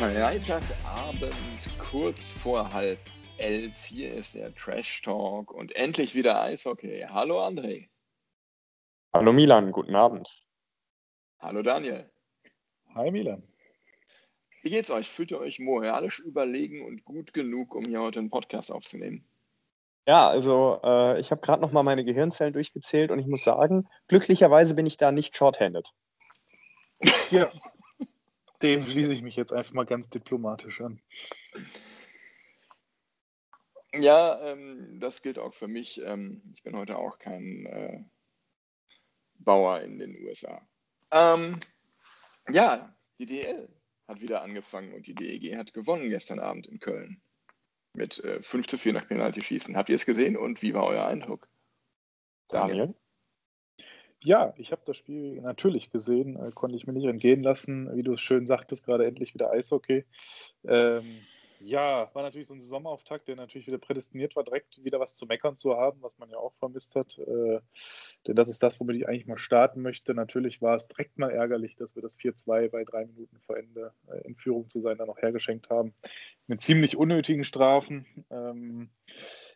Freitagabend, kurz vor halb elf. Hier ist der Trash Talk und endlich wieder Eishockey. Hallo André. Hallo Milan, guten Abend. Hallo Daniel. Hi Milan. Wie geht's euch? Fühlt ihr euch moralisch überlegen und gut genug, um hier heute einen Podcast aufzunehmen? Ja, also äh, ich habe gerade noch mal meine Gehirnzellen durchgezählt und ich muss sagen, glücklicherweise bin ich da nicht shorthanded. Ja, dem schließe ich mich jetzt einfach mal ganz diplomatisch an. Ja, ähm, das gilt auch für mich. Ähm, ich bin heute auch kein äh, Bauer in den USA. Ähm, ja, die DL hat wieder angefangen und die DEG hat gewonnen gestern Abend in Köln. Mit äh, 5 zu 4 nach Penalty-Schießen. Habt ihr es gesehen und wie war euer Eindruck? Daniel? Ja, ich habe das Spiel natürlich gesehen, äh, konnte ich mir nicht entgehen lassen. Wie du es schön sagtest, gerade endlich wieder Eishockey. Ähm, ja, war natürlich so ein Saisonauftakt, der natürlich wieder prädestiniert war, direkt wieder was zu meckern zu haben, was man ja auch vermisst hat. Äh, denn das ist das, womit ich eigentlich mal starten möchte. Natürlich war es direkt mal ärgerlich, dass wir das 4-2 bei drei Minuten vor Ende äh, in Führung zu sein dann noch hergeschenkt haben. Mit ziemlich unnötigen Strafen. Ähm,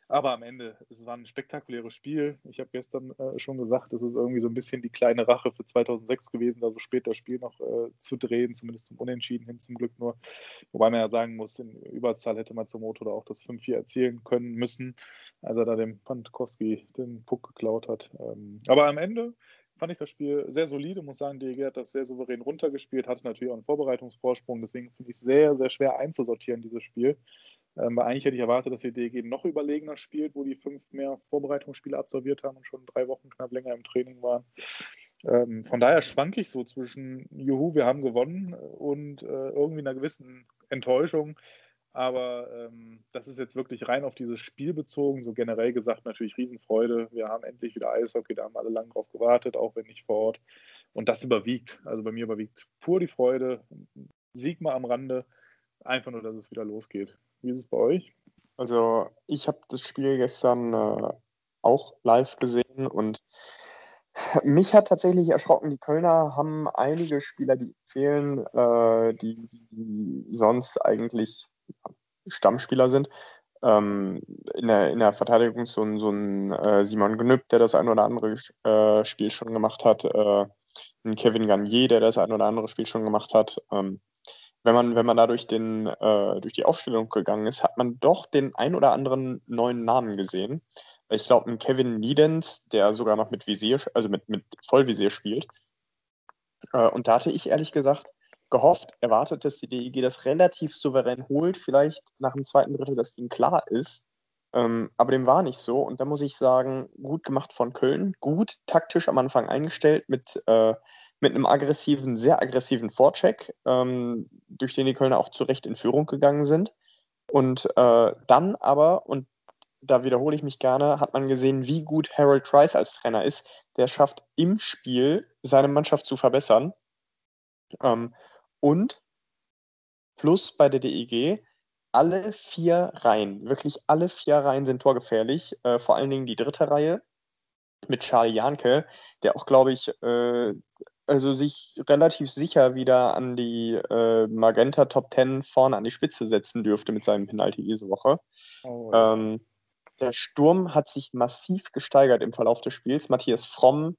aber am Ende, es war ein spektakuläres Spiel. Ich habe gestern äh, schon gesagt, es ist irgendwie so ein bisschen die kleine Rache für 2006 gewesen, da so spät das Spiel noch äh, zu drehen, zumindest zum Unentschieden hin zum Glück nur. Wobei man ja sagen muss, in Überzahl hätte man zum Motor auch das 5-4 erzielen können müssen, als er da dem Pantkowski den Puck geklaut hat. Ähm, aber am Ende fand ich das Spiel sehr solide, muss sagen, DEG hat das sehr souverän runtergespielt, hatte natürlich auch einen Vorbereitungsvorsprung, deswegen finde ich es sehr, sehr schwer einzusortieren, dieses Spiel. Ähm, weil eigentlich hätte ich erwartet, dass die DG noch überlegener spielt, wo die fünf mehr Vorbereitungsspiele absolviert haben und schon drei Wochen knapp länger im Training waren. Ähm, von daher schwanke ich so zwischen, juhu, wir haben gewonnen und äh, irgendwie einer gewissen Enttäuschung. Aber ähm, das ist jetzt wirklich rein auf dieses Spiel bezogen. So generell gesagt, natürlich Riesenfreude. Wir haben endlich wieder Eishockey, da haben alle lange drauf gewartet, auch wenn nicht vor Ort. Und das überwiegt. Also bei mir überwiegt pur die Freude. Sieg mal am Rande. Einfach nur, dass es wieder losgeht. Wie ist es bei euch? Also ich habe das Spiel gestern äh, auch live gesehen und mich hat tatsächlich erschrocken, die Kölner haben einige Spieler, die fehlen, äh, die, die, sonst eigentlich Stammspieler sind. Ähm, in, der, in der Verteidigung so ein, so ein äh, Simon Gnüpp, der das ein oder andere äh, Spiel schon gemacht hat, äh, ein Kevin Garnier, der das ein oder andere Spiel schon gemacht hat. Ähm, wenn man, wenn man da durch, den, äh, durch die Aufstellung gegangen ist, hat man doch den ein oder anderen neuen Namen gesehen. Ich glaube, ein Kevin Niedens, der sogar noch mit Visier, also mit, mit Vollvisier spielt. Äh, und da hatte ich ehrlich gesagt gehofft, erwartet, dass die DEG das relativ souverän holt, vielleicht nach dem zweiten Drittel, dass Ding klar ist. Ähm, aber dem war nicht so. Und da muss ich sagen, gut gemacht von Köln, gut taktisch am Anfang eingestellt mit äh, mit einem aggressiven, sehr aggressiven Vorcheck, ähm, durch den die Kölner auch zu Recht in Führung gegangen sind. Und äh, dann aber, und da wiederhole ich mich gerne, hat man gesehen, wie gut Harold Trice als Trainer ist. Der schafft im Spiel seine Mannschaft zu verbessern. Ähm, und plus bei der DEG, alle vier Reihen, wirklich alle vier Reihen sind torgefährlich. Äh, vor allen Dingen die dritte Reihe mit Charlie Janke, der auch, glaube ich, äh, also sich relativ sicher wieder an die äh, Magenta Top 10 vorne an die Spitze setzen dürfte mit seinem Penalty diese Woche. Oh, ja. ähm, der Sturm hat sich massiv gesteigert im Verlauf des Spiels. Matthias Fromm,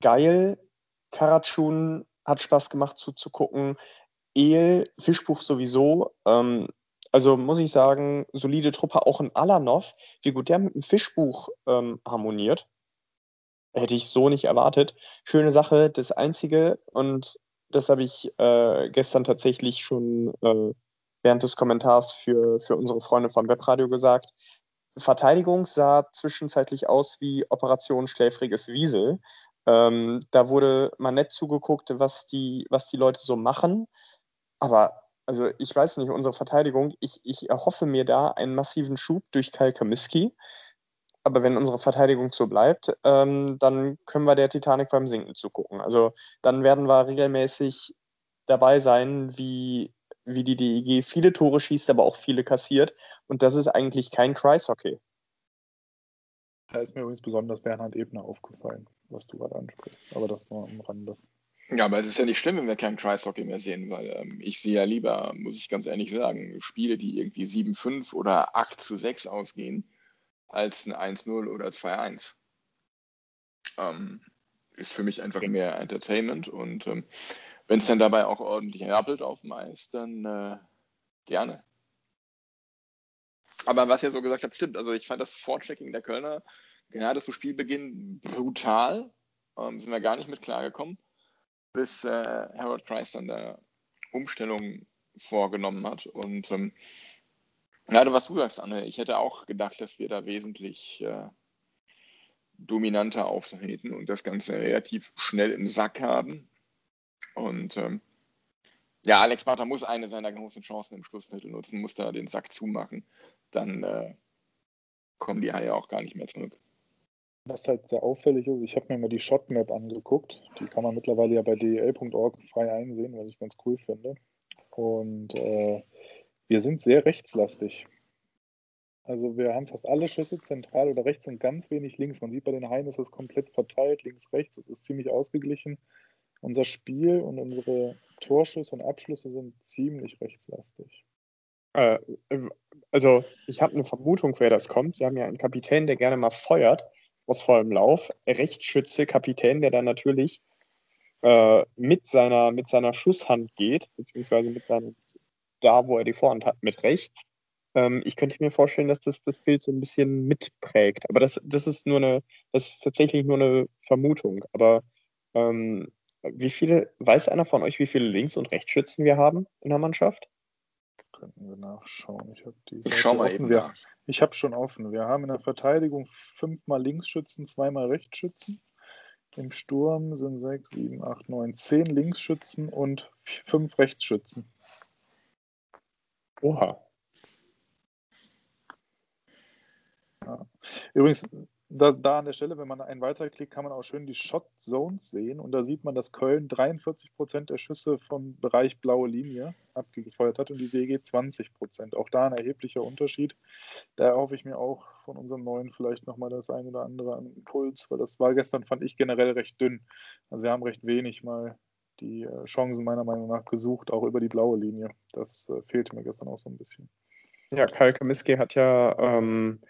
geil. Karatschun hat Spaß gemacht zuzugucken. El, Fischbuch sowieso. Ähm, also muss ich sagen, solide Truppe auch in Alanov. Wie gut der mit dem Fischbuch ähm, harmoniert hätte ich so nicht erwartet. Schöne Sache, das Einzige, und das habe ich äh, gestern tatsächlich schon äh, während des Kommentars für, für unsere Freunde vom Webradio gesagt. Verteidigung sah zwischenzeitlich aus wie Operation Schläfriges Wiesel. Ähm, da wurde mal nett zugeguckt, was die, was die Leute so machen. Aber also ich weiß nicht, unsere Verteidigung, ich, ich erhoffe mir da einen massiven Schub durch Kyle Kamiski. Aber wenn unsere Verteidigung so bleibt, ähm, dann können wir der Titanic beim Sinken zugucken. Also dann werden wir regelmäßig dabei sein, wie, wie die DEG viele Tore schießt, aber auch viele kassiert. Und das ist eigentlich kein Kreishockey. Da ist mir übrigens besonders Bernhard Ebner aufgefallen, was du gerade ansprichst. Aber das war am Rande. Ja, aber es ist ja nicht schlimm, wenn wir keinen Kreishockey mehr sehen, weil ähm, ich sehe ja lieber, muss ich ganz ehrlich sagen, Spiele, die irgendwie 7-5 oder 8 zu 6 ausgehen, als ein 1-0 oder 2-1. Ähm, ist für mich einfach mehr Entertainment und ähm, wenn es dann dabei auch ordentlich rappelt auf dem Eis, dann äh, gerne. Aber was ihr so gesagt habt, stimmt. Also ich fand das Vorchecking der Kölner gerade zu Spielbeginn brutal. Ähm, sind wir gar nicht mit klargekommen, bis äh, Harold Price dann der Umstellung vorgenommen hat. Und ähm, gerade was du sagst, Anne, ich hätte auch gedacht, dass wir da wesentlich äh, dominanter auftreten und das Ganze relativ schnell im Sack haben. Und ähm, ja, Alex Barter muss eine seiner großen Chancen im Schlussmittel nutzen, muss da den Sack zumachen. Dann äh, kommen die Haie auch gar nicht mehr zurück. Was halt sehr auffällig ist, ich habe mir mal die Shotmap angeguckt. Die kann man mittlerweile ja bei del.org frei einsehen, was ich ganz cool finde. Und äh, wir sind sehr rechtslastig. Also wir haben fast alle Schüsse zentral oder rechts und ganz wenig links. Man sieht bei den Haien ist es komplett verteilt, links, rechts. Es ist ziemlich ausgeglichen. Unser Spiel und unsere Torschüsse und Abschlüsse sind ziemlich rechtslastig. Äh, also, ich habe eine Vermutung, wer das kommt. Sie haben ja einen Kapitän, der gerne mal feuert aus vollem Lauf. Rechtsschütze, Kapitän, der dann natürlich äh, mit, seiner, mit seiner Schusshand geht, beziehungsweise mit seinem, da, wo er die Vorhand hat, mit rechts. Ähm, ich könnte mir vorstellen, dass das das Bild so ein bisschen mitprägt. Aber das, das ist nur eine, das ist tatsächlich nur eine Vermutung. Aber ähm, wie viele, weiß einer von euch, wie viele Links- und Rechtsschützen wir haben in der Mannschaft? Könnten wir nachschauen. Ich, ich schau mal eben wir, Ich habe schon offen. Wir haben in der Verteidigung fünfmal Linksschützen, zweimal Rechtsschützen. Im Sturm sind sechs, sieben, acht, neun, zehn Linksschützen und fünf Rechtsschützen. Oha. Ja. Übrigens, da, da, an der Stelle, wenn man einen weiterklickt, kann man auch schön die Shot Zones sehen. Und da sieht man, dass Köln 43 Prozent der Schüsse vom Bereich blaue Linie abgefeuert hat und die WG 20 Prozent. Auch da ein erheblicher Unterschied. Da erhoffe ich mir auch von unserem neuen vielleicht nochmal das ein oder andere an Impuls, weil das war gestern, fand ich generell recht dünn. Also wir haben recht wenig mal die äh, Chancen meiner Meinung nach gesucht, auch über die blaue Linie. Das äh, fehlte mir gestern auch so ein bisschen. Ja, Kyle Kamiski hat ja ähm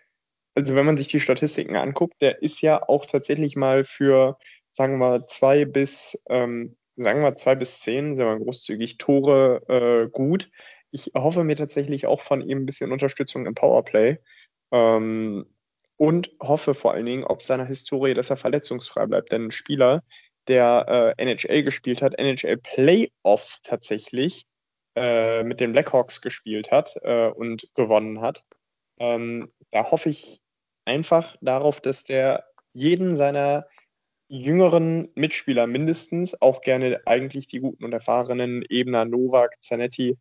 also wenn man sich die Statistiken anguckt, der ist ja auch tatsächlich mal für, sagen wir, zwei bis, ähm, sagen wir zwei bis zehn, sagen wir großzügig, Tore äh, gut. Ich hoffe mir tatsächlich auch von ihm ein bisschen Unterstützung im Powerplay. Ähm, und hoffe vor allen Dingen, ob seiner Historie, dass er verletzungsfrei bleibt. Denn ein Spieler, der äh, NHL gespielt hat, NHL Playoffs tatsächlich äh, mit den Blackhawks gespielt hat äh, und gewonnen hat, ähm, da hoffe ich einfach darauf, dass der jeden seiner jüngeren Mitspieler mindestens, auch gerne eigentlich die guten und erfahrenen Ebner, Novak, Zanetti,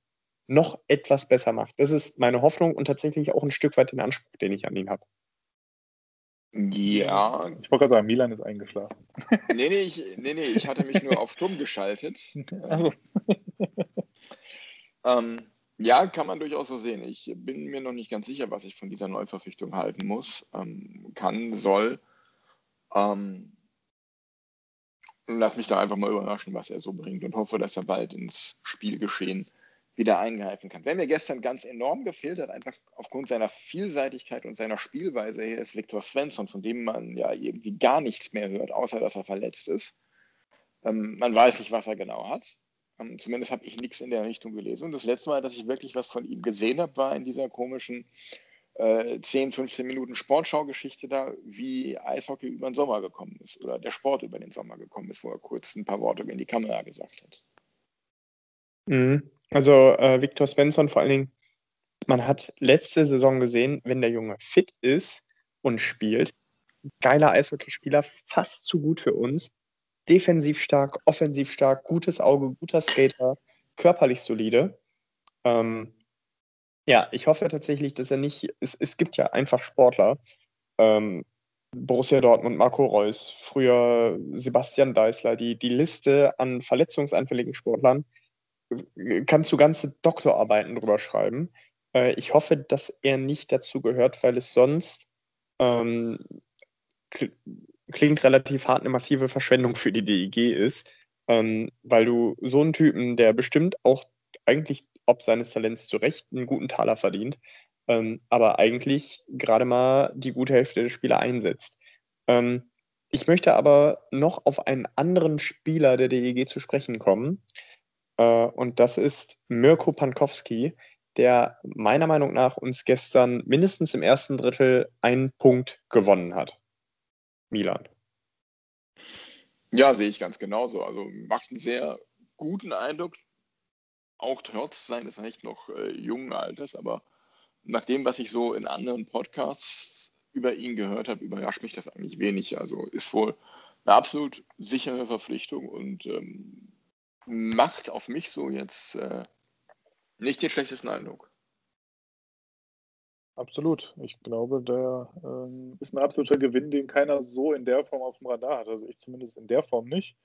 noch etwas besser macht. Das ist meine Hoffnung und tatsächlich auch ein Stück weit den Anspruch, den ich an ihn habe. Ja. Ich wollte gerade sagen, Milan ist eingeschlafen. Nee, nee, ich, nee, nee, ich hatte mich nur auf stumm geschaltet. Also. ähm, ja, kann man durchaus so sehen. Ich bin mir noch nicht ganz sicher, was ich von dieser Neuverpflichtung halten muss, ähm, kann, soll. Ähm, lass mich da einfach mal überraschen, was er so bringt und hoffe, dass er bald ins Spielgeschehen wieder eingreifen kann. Wer mir gestern ganz enorm gefehlt hat, einfach aufgrund seiner Vielseitigkeit und seiner Spielweise her, ist Viktor Svensson, von dem man ja irgendwie gar nichts mehr hört, außer dass er verletzt ist. Ähm, man weiß nicht, was er genau hat. Ähm, zumindest habe ich nichts in der Richtung gelesen. Und das letzte Mal, dass ich wirklich was von ihm gesehen habe, war in dieser komischen äh, 10, 15 Minuten Sportschau-Geschichte da, wie Eishockey über den Sommer gekommen ist oder der Sport über den Sommer gekommen ist, wo er kurz ein paar Worte in die Kamera gesagt hat. Mhm. Also äh, Viktor Svensson vor allen Dingen, man hat letzte Saison gesehen, wenn der Junge fit ist und spielt, geiler Eishockeyspieler, fast zu gut für uns, defensiv stark, offensiv stark, gutes Auge, guter Skater, körperlich solide. Ähm, ja, ich hoffe tatsächlich, dass er nicht. Es, es gibt ja einfach Sportler. Ähm, Borussia Dortmund, Marco Reus, früher Sebastian Deißler, die, die Liste an verletzungsanfälligen Sportlern kannst du ganze Doktorarbeiten drüber schreiben. Äh, ich hoffe, dass er nicht dazu gehört, weil es sonst ähm, klingt relativ hart eine massive Verschwendung für die DEG ist, ähm, weil du so einen Typen, der bestimmt auch eigentlich ob seines Talents zu Recht einen guten Taler verdient, ähm, aber eigentlich gerade mal die gute Hälfte der Spieler einsetzt. Ähm, ich möchte aber noch auf einen anderen Spieler der DEG zu sprechen kommen. Äh, und das ist Mirko Pankowski, der meiner Meinung nach uns gestern mindestens im ersten Drittel einen Punkt gewonnen hat. Milan. Ja, sehe ich ganz genauso. Also macht einen sehr guten Eindruck, auch trotz seines echt noch äh, jungen Alters. Aber nach dem, was ich so in anderen Podcasts über ihn gehört habe, überrascht mich das eigentlich wenig. Also ist wohl eine absolut sichere Verpflichtung und ähm, macht auf mich so jetzt äh, nicht den schlechtesten Eindruck. Absolut. Ich glaube, der ähm, ist ein absoluter Gewinn, den keiner so in der Form auf dem Radar hat. Also ich zumindest in der Form nicht.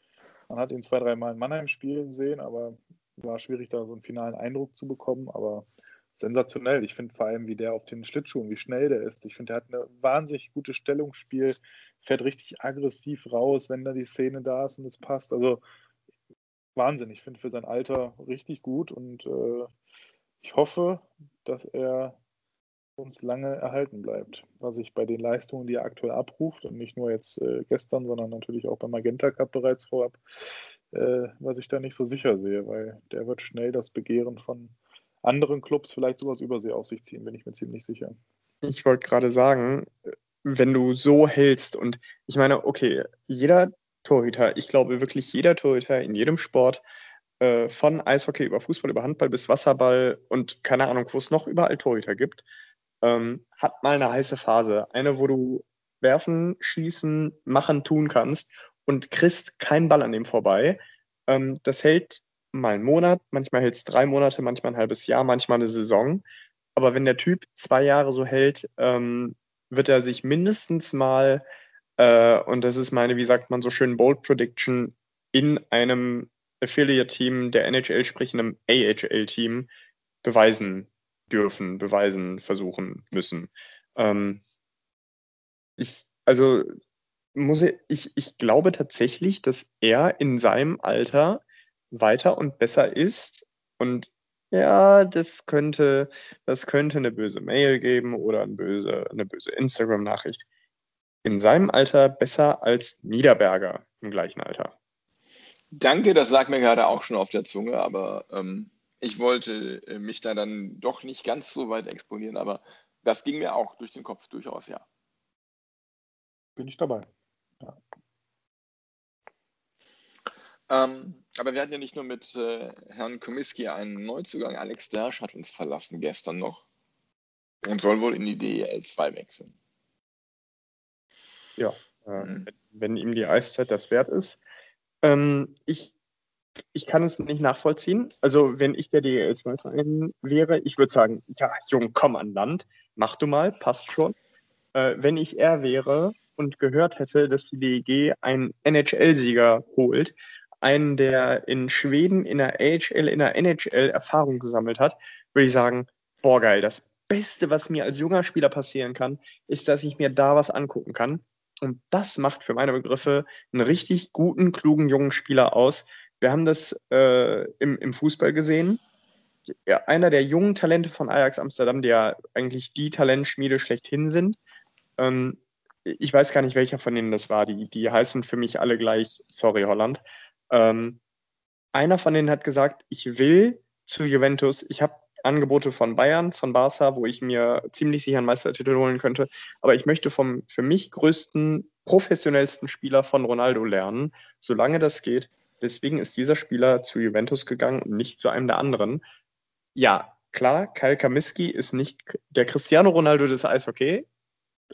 Man hat ihn zwei, dreimal in Mannheim spielen sehen, aber war schwierig, da so einen finalen Eindruck zu bekommen. Aber sensationell. Ich finde vor allem, wie der auf den Schlittschuhen, wie schnell der ist. Ich finde, der hat eine wahnsinnig gute Stellungsspiel, fährt richtig aggressiv raus, wenn da die Szene da ist und es passt. Also Wahnsinn. Ich finde für sein Alter richtig gut und äh, ich hoffe, dass er uns lange erhalten bleibt. Was ich bei den Leistungen, die er aktuell abruft und nicht nur jetzt äh, gestern, sondern natürlich auch beim Magenta Cup bereits vorab, äh, was ich da nicht so sicher sehe, weil der wird schnell das Begehren von anderen Clubs vielleicht sowas Übersee auf sich ziehen, bin ich mir ziemlich sicher. Ich wollte gerade sagen, wenn du so hältst und ich meine, okay, jeder Torhüter, ich glaube wirklich jeder Torhüter in jedem Sport äh, von Eishockey über Fußball, über Handball bis Wasserball und keine Ahnung, wo es noch überall Torhüter gibt, ähm, hat mal eine heiße Phase. Eine, wo du werfen, schießen, machen, tun kannst und kriegst keinen Ball an dem vorbei. Ähm, das hält mal einen Monat, manchmal hält es drei Monate, manchmal ein halbes Jahr, manchmal eine Saison. Aber wenn der Typ zwei Jahre so hält, ähm, wird er sich mindestens mal, äh, und das ist meine, wie sagt man so schön, Bold Prediction, in einem Affiliate-Team der NHL, sprich einem AHL-Team, beweisen dürfen, beweisen, versuchen müssen. Ähm, ich, also muss ich, ich glaube tatsächlich, dass er in seinem Alter weiter und besser ist. Und ja, das könnte, das könnte eine böse Mail geben oder eine böse, eine böse Instagram-Nachricht. In seinem Alter besser als Niederberger im gleichen Alter. Danke, das lag mir gerade auch schon auf der Zunge, aber ähm, ich wollte äh, mich da dann doch nicht ganz so weit exponieren, aber das ging mir auch durch den Kopf durchaus, ja. Bin ich dabei. Ja. Ähm, aber wir hatten ja nicht nur mit äh, Herrn Komiski einen Neuzugang. Alex Dersch hat uns verlassen gestern noch und soll wohl in die DEL 2 wechseln. Ja, äh, mhm. wenn ihm die Eiszeit das wert ist. Ähm, ich ich kann es nicht nachvollziehen. Also, wenn ich der DEL2-Verein wäre, ich würde sagen, ja, Jung, komm an Land, mach du mal, passt schon. Äh, wenn ich er wäre und gehört hätte, dass die DEG einen NHL-Sieger holt, einen, der in Schweden in der AHL, in der NHL Erfahrung gesammelt hat, würde ich sagen, boah, geil, das Beste, was mir als junger Spieler passieren kann, ist, dass ich mir da was angucken kann. Und das macht für meine Begriffe einen richtig guten, klugen, jungen Spieler aus, wir haben das äh, im, im Fußball gesehen. Ja, einer der jungen Talente von Ajax Amsterdam, die ja eigentlich die Talentschmiede schlechthin sind. Ähm, ich weiß gar nicht, welcher von denen das war. Die, die heißen für mich alle gleich, sorry Holland. Ähm, einer von denen hat gesagt, ich will zu Juventus. Ich habe Angebote von Bayern, von Barca, wo ich mir ziemlich sicher einen Meistertitel holen könnte. Aber ich möchte vom für mich größten, professionellsten Spieler von Ronaldo lernen, solange das geht. Deswegen ist dieser Spieler zu Juventus gegangen und nicht zu einem der anderen. Ja, klar, Kyle Kamiski ist nicht der Cristiano Ronaldo des Eishockey.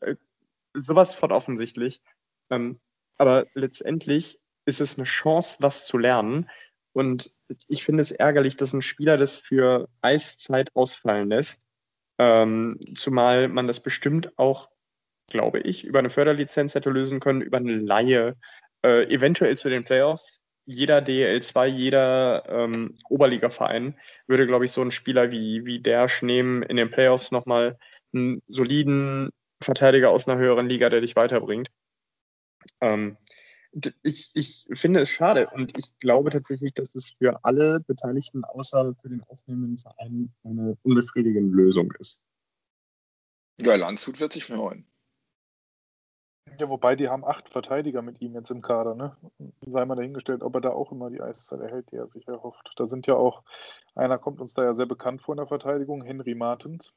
Äh, sowas von offensichtlich. Ähm, aber letztendlich ist es eine Chance, was zu lernen. Und ich finde es ärgerlich, dass ein Spieler das für Eiszeit ausfallen lässt. Ähm, zumal man das bestimmt auch, glaube ich, über eine Förderlizenz hätte lösen können, über eine Laie, äh, eventuell zu den Playoffs. Jeder DL2, jeder ähm, Oberligaverein würde, glaube ich, so einen Spieler wie, wie Dersch nehmen, in den Playoffs nochmal einen soliden Verteidiger aus einer höheren Liga, der dich weiterbringt. Ähm, ich, ich finde es schade und ich glaube tatsächlich, dass es für alle Beteiligten außer für den aufnehmenden Verein eine unbefriedigende Lösung ist. Ja, Landshut wird sich freuen. Ja, wobei die haben acht Verteidiger mit ihm jetzt im Kader, ne? Sei mal dahingestellt, ob er da auch immer die Eiszeit erhält, die er sich erhofft. Da sind ja auch, einer kommt uns da ja sehr bekannt vor in der Verteidigung, Henry Martens.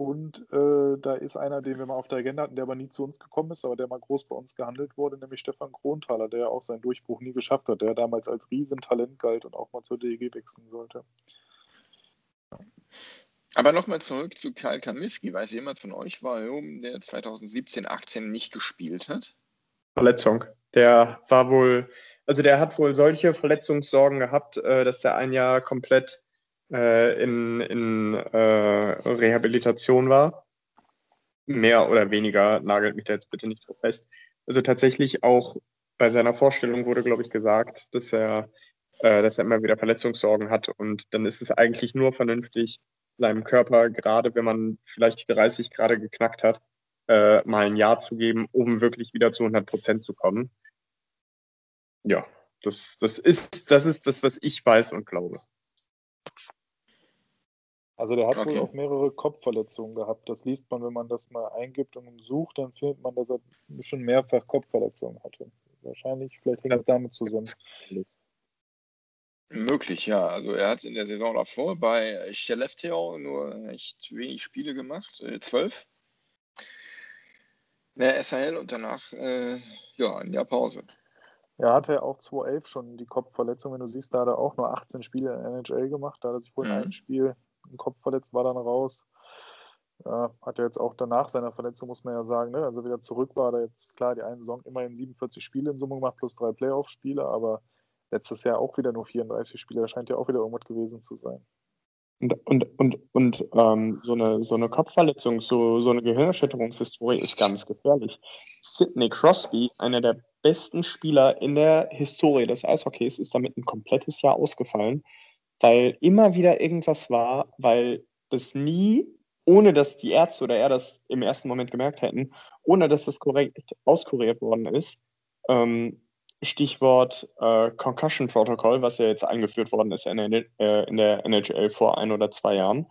Und äh, da ist einer, den wir mal auf der Agenda hatten, der aber nie zu uns gekommen ist, aber der mal groß bei uns gehandelt wurde, nämlich Stefan Kronthaler, der ja auch seinen Durchbruch nie geschafft hat, der damals als Riesentalent galt und auch mal zur DEG wechseln sollte. Aber nochmal zurück zu Karl Kamiski. Weiß jemand von euch, warum der 2017, 18 nicht gespielt hat? Verletzung. Der war wohl, also der hat wohl solche Verletzungssorgen gehabt, äh, dass der ein Jahr komplett äh, in, in äh, Rehabilitation war. Mehr oder weniger, nagelt mich da jetzt bitte nicht drauf fest. Also tatsächlich auch bei seiner Vorstellung wurde, glaube ich, gesagt, dass er, äh, dass er immer wieder Verletzungssorgen hat. Und dann ist es eigentlich nur vernünftig, seinem Körper, gerade wenn man vielleicht die 30 gerade geknackt hat, äh, mal ein Jahr zu geben, um wirklich wieder zu 100 Prozent zu kommen. Ja, das, das, ist, das ist das, was ich weiß und glaube. Also der hat Okay. wohl auch mehrere Kopfverletzungen gehabt. Das liest man, wenn man das mal eingibt und sucht, dann findet man, dass er schon mehrfach Kopfverletzungen hatte. Wahrscheinlich, vielleicht hängt es damit zusammen. Möglich, ja. Also er hat in der Saison davor bei Skellefteå nur echt wenig Spiele gemacht, äh, zwölf. In der SHL und danach äh, ja, ein Jahr Pause. Er hatte auch 2011 schon die Kopfverletzung. Wenn du siehst, da hat er auch nur 18 Spiele in der NHL gemacht. Da hat er sich wohl Mhm. einem Spiel im Kopf verletzt, war dann raus. Ja, hat er jetzt auch danach seiner Verletzung, muss man ja sagen, ne? also wieder zurück war, er jetzt klar die eine Saison immerhin 47 Spiele in Summe gemacht, plus drei Playoff-Spiele, aber letztes Jahr auch wieder nur 34 Spiele. Da scheint ja auch wieder irgendwas gewesen zu sein. Und, und, und, und ähm, so, eine, so eine Kopfverletzung, so, so eine Gehirnerschütterungshistorie ist ganz gefährlich. Sidney Crosby, einer der besten Spieler in der Historie des Eishockeys, ist damit ein komplettes Jahr ausgefallen, weil immer wieder irgendwas war, weil das nie, ohne dass die Ärzte oder er das im ersten Moment gemerkt hätten, ohne dass das korrekt auskuriert worden ist, ähm, Stichwort äh, Concussion Protocol, was ja jetzt eingeführt worden ist in der, äh, in der NHL vor ein oder zwei Jahren.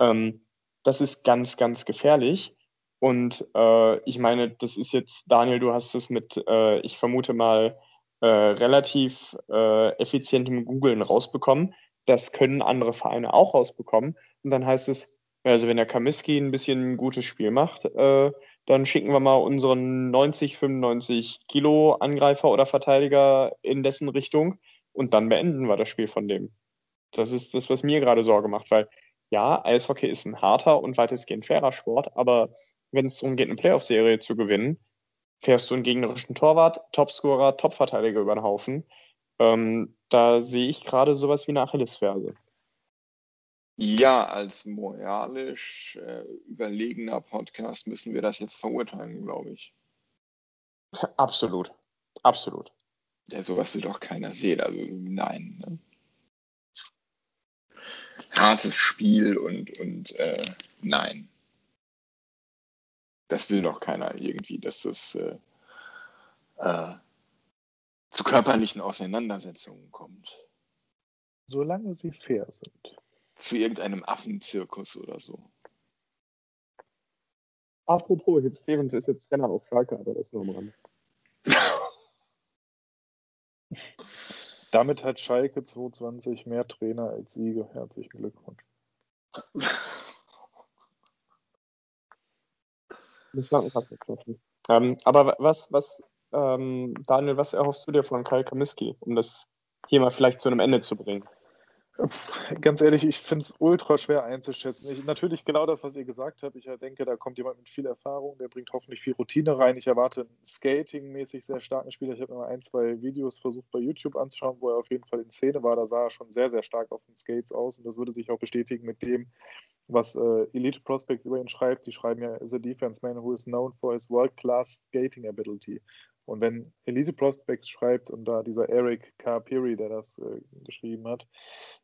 Ähm, das ist ganz, ganz gefährlich. Und äh, ich meine, das ist jetzt, Daniel, du hast es mit, äh, ich vermute mal, äh, relativ äh, effizientem Googlen rausbekommen. Das können andere Vereine auch rausbekommen. Und dann heißt es, also wenn der Kamiski ein bisschen ein gutes Spiel macht, äh, dann schicken wir mal unseren 90, 95 Kilo Angreifer oder Verteidiger in dessen Richtung und dann beenden wir das Spiel von dem. Das ist das, was mir gerade Sorge macht, weil ja, Eishockey ist ein harter und weitestgehend fairer Sport, aber wenn es darum geht, eine Playoff-Serie zu gewinnen, fährst du einen gegnerischen Torwart, Topscorer, Topverteidiger über den Haufen. Ähm, da sehe ich gerade sowas wie eine Achillesferse. Ja, als moralisch äh, überlegener Podcast müssen wir das jetzt verurteilen, glaube ich. Absolut. Absolut. Ja, sowas will doch keiner sehen. Also nein. Ne? Hartes Spiel und, und äh, nein. Das will doch keiner irgendwie, dass das äh, äh, zu körperlichen Auseinandersetzungen kommt. Solange sie fair sind. Zu irgendeinem Affenzirkus oder so. Apropos, Hip Stevens ist jetzt Trainer auf Schalke, aber das nur am Rande. Damit hat Schalke 2020 mehr Trainer als Siege. Herzlichen Glückwunsch. Das war was mitgetroffen. Ähm, aber was, was, ähm, Daniel, was erhoffst du dir von Kyle Kamiski, um das hier mal vielleicht zu einem Ende zu bringen? Ganz ehrlich, ich finde es ultra schwer einzuschätzen. Ich, natürlich genau das, was ihr gesagt habt. Ich denke, da kommt jemand mit viel Erfahrung, der bringt hoffentlich viel Routine rein. Ich erwarte einen Skating-mäßig sehr starken Spieler. Ich habe mal ein, zwei Videos versucht bei YouTube anzuschauen, wo er auf jeden Fall in Szene war. Da sah er schon sehr, sehr stark auf den Skates aus und das würde sich auch bestätigen mit dem, was äh, Elite Prospects über ihn schreibt. Die schreiben ja, a defense man who is known for his world-class skating ability. Und wenn Elite Prospects schreibt und da dieser Eric Carpiri, der das äh, geschrieben hat,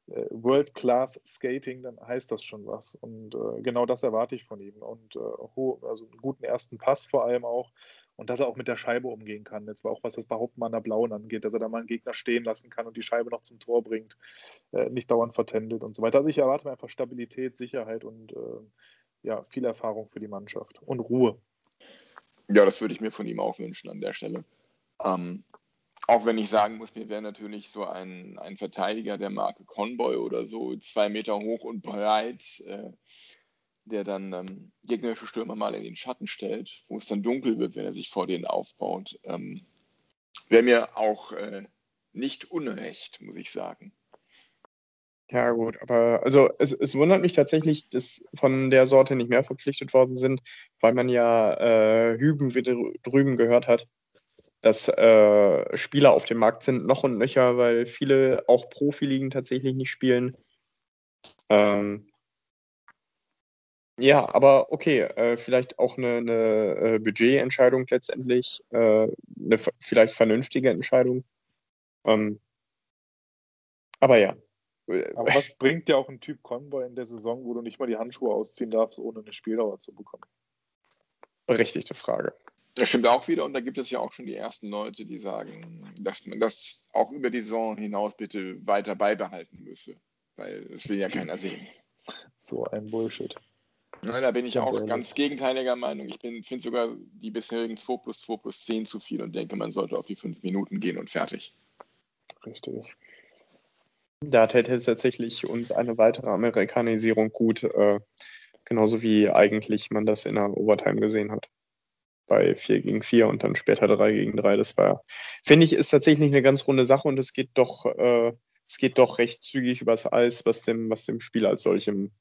äh, World Class Skating, dann heißt das schon was. Und äh, genau das erwarte ich von ihm. Und äh, also einen guten ersten Pass vor allem auch. Und dass er auch mit der Scheibe umgehen kann. Jetzt war auch was das Behaupten an der Blauen angeht, dass er da mal einen Gegner stehen lassen kann und die Scheibe noch zum Tor bringt, äh, nicht dauernd vertändelt und so weiter. Also ich erwarte mir einfach Stabilität, Sicherheit und äh, ja, viel Erfahrung für die Mannschaft und Ruhe. Ja, das würde ich mir von ihm auch wünschen an der Stelle. Ähm, auch wenn ich sagen muss, mir wäre natürlich so ein, ein Verteidiger der Marke Conboy oder so, zwei Meter hoch und breit, äh, der dann ähm, gegnerische Stürmer mal in den Schatten stellt, wo es dann dunkel wird, wenn er sich vor denen aufbaut, ähm, wäre mir auch äh, nicht unrecht, muss ich sagen. Ja, gut, aber also es, es wundert mich tatsächlich, dass von der Sorte nicht mehr verpflichtet worden sind, weil man ja äh, Hüben wieder drüben gehört hat, dass äh, Spieler auf dem Markt sind, noch und nöcher, weil viele auch Profiligen tatsächlich nicht spielen. Ähm, ja, aber okay, äh, vielleicht auch eine, eine äh, Budgetentscheidung letztendlich, äh, eine vielleicht vernünftige Entscheidung. Ähm, aber ja, aber was bringt dir auch ein Typ Convoy in der Saison, wo du nicht mal die Handschuhe ausziehen darfst, ohne eine Spieldauer zu bekommen? Berechtigte Frage. Das stimmt auch wieder und da gibt es ja auch schon die ersten Leute, die sagen, dass man das auch über die Saison hinaus bitte weiter beibehalten müsse, weil das will ja keiner sehen. So ein Bullshit. Ja, da bin ich ganz auch ehrlich. ganz gegenteiliger Meinung. Ich finde sogar die bisherigen 2 plus 2 plus 10 zu viel und denke, man sollte auf die 5 Minuten gehen und fertig. Richtig. Da täte tatsächlich uns eine weitere Amerikanisierung gut, äh, genauso wie eigentlich man das in der Overtime gesehen hat. Bei 4 gegen 4 und dann später 3 gegen 3. Das war, finde ich, ist tatsächlich eine ganz runde Sache und es geht doch, äh, es geht doch recht zügig übers Eis, was dem, was dem Spiel als solchem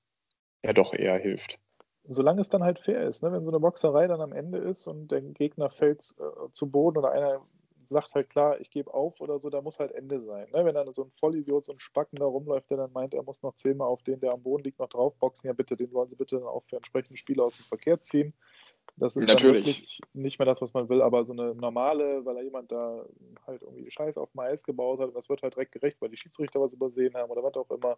ja doch eher hilft. Solange es dann halt fair ist, ne? wenn so eine Boxerei dann am Ende ist und der Gegner fällt äh, zu Boden oder einer sagt halt klar, ich gebe auf oder so, da muss halt Ende sein. Ne? Wenn dann so ein Vollidiot, so ein Spacken da rumläuft, der dann meint, er muss noch zehnmal auf den, der am Boden liegt, noch draufboxen, ja bitte, den wollen sie bitte dann auch für entsprechende Spieler aus dem Verkehr ziehen. Das ist Natürlich. nicht mehr das, was man will, aber so eine normale, weil da jemand da halt irgendwie Scheiß auf dem Eis gebaut hat und das wird halt direkt gerecht, weil die Schiedsrichter was übersehen haben oder was auch immer,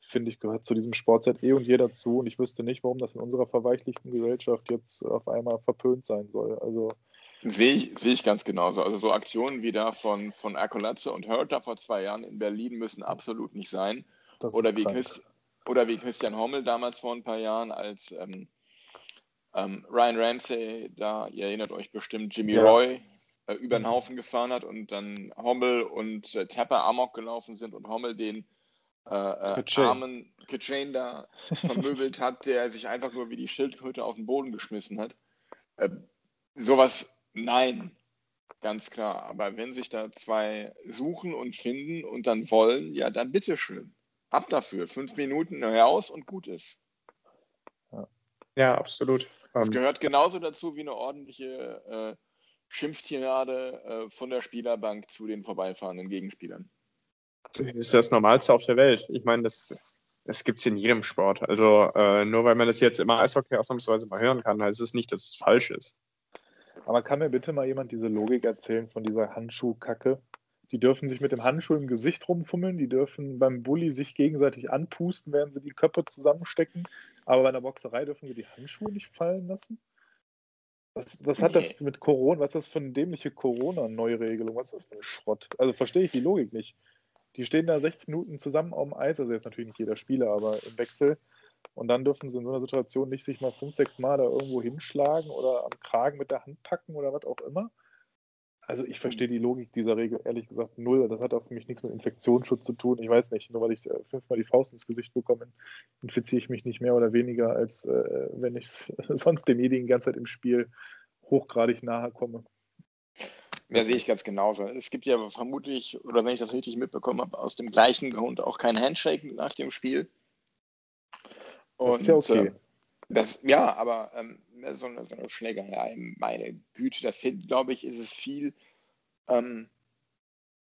finde ich, gehört zu diesem Sport seit eh und je dazu und ich wüsste nicht, warum das in unserer verweichlichten Gesellschaft jetzt auf einmal verpönt sein soll. Also Sehe ich, sehe ich ganz genauso. Also so Aktionen wie da von, von Erkolatze und Hörter vor zwei Jahren in Berlin müssen absolut nicht sein. Oder wie, Christ, oder wie Christian Hommel damals vor ein paar Jahren, als ähm, ähm, Ryan Ramsey, da, ihr erinnert euch bestimmt, Jimmy ja. Roy äh, über den mhm. Haufen gefahren hat und dann Hommel und äh, Tapper Amok gelaufen sind und Hommel den äh, äh, armen Kitchain da vermöbelt hat, der sich einfach nur wie die Schildkröte auf den Boden geschmissen hat. Äh, sowas Nein, ganz klar. Aber wenn sich da zwei suchen und finden und dann wollen, ja, dann bitteschön. Ab dafür. Fünf Minuten heraus und gut ist. Ja, absolut. Es ähm, gehört genauso dazu wie eine ordentliche äh, Schimpftirade äh, von der Spielerbank zu den vorbeifahrenden Gegenspielern. Das ist das Normalste auf der Welt. Ich meine, das, das gibt es in jedem Sport. Also äh, nur weil man das jetzt immer Eishockey ausnahmsweise mal hören kann, heißt es nicht, dass es falsch ist. Aber kann mir bitte mal jemand diese Logik erzählen von dieser Handschuhkacke? Die dürfen sich mit dem Handschuh im Gesicht rumfummeln, die dürfen beim Bulli sich gegenseitig anpusten, während sie die Köpfe zusammenstecken, aber bei einer Boxerei dürfen sie die Handschuhe nicht fallen lassen? Was, was hat das mit Corona, was ist das für eine dämliche Corona-Neuregelung? Was ist das für ein Schrott? Also verstehe ich die Logik nicht. Die stehen da 60 Minuten zusammen auf dem Eis, also jetzt natürlich nicht jeder Spieler, aber im Wechsel und dann dürfen sie in so einer Situation nicht sich mal fünf, sechs Mal da irgendwo hinschlagen oder am Kragen mit der Hand packen oder was auch immer. Also ich verstehe die Logik dieser Regel ehrlich gesagt null. Das hat auch für mich nichts mit Infektionsschutz zu tun. Ich weiß nicht, nur weil ich äh, fünfmal die Faust ins Gesicht bekomme, infiziere ich mich nicht mehr oder weniger, als äh, wenn ich sonst dem Medien die ganze Zeit im Spiel hochgradig nahe komme. Ja, sehe ich ganz genauso. Es gibt ja vermutlich, oder wenn ich das richtig mitbekommen habe, aus dem gleichen Grund auch kein Handshake nach dem Spiel. Und, das ist ja okay. Äh, das, ja, aber ähm, so, eine, so eine Schlägerei, meine Güte, da finde, glaube ich, ist es viel ähm,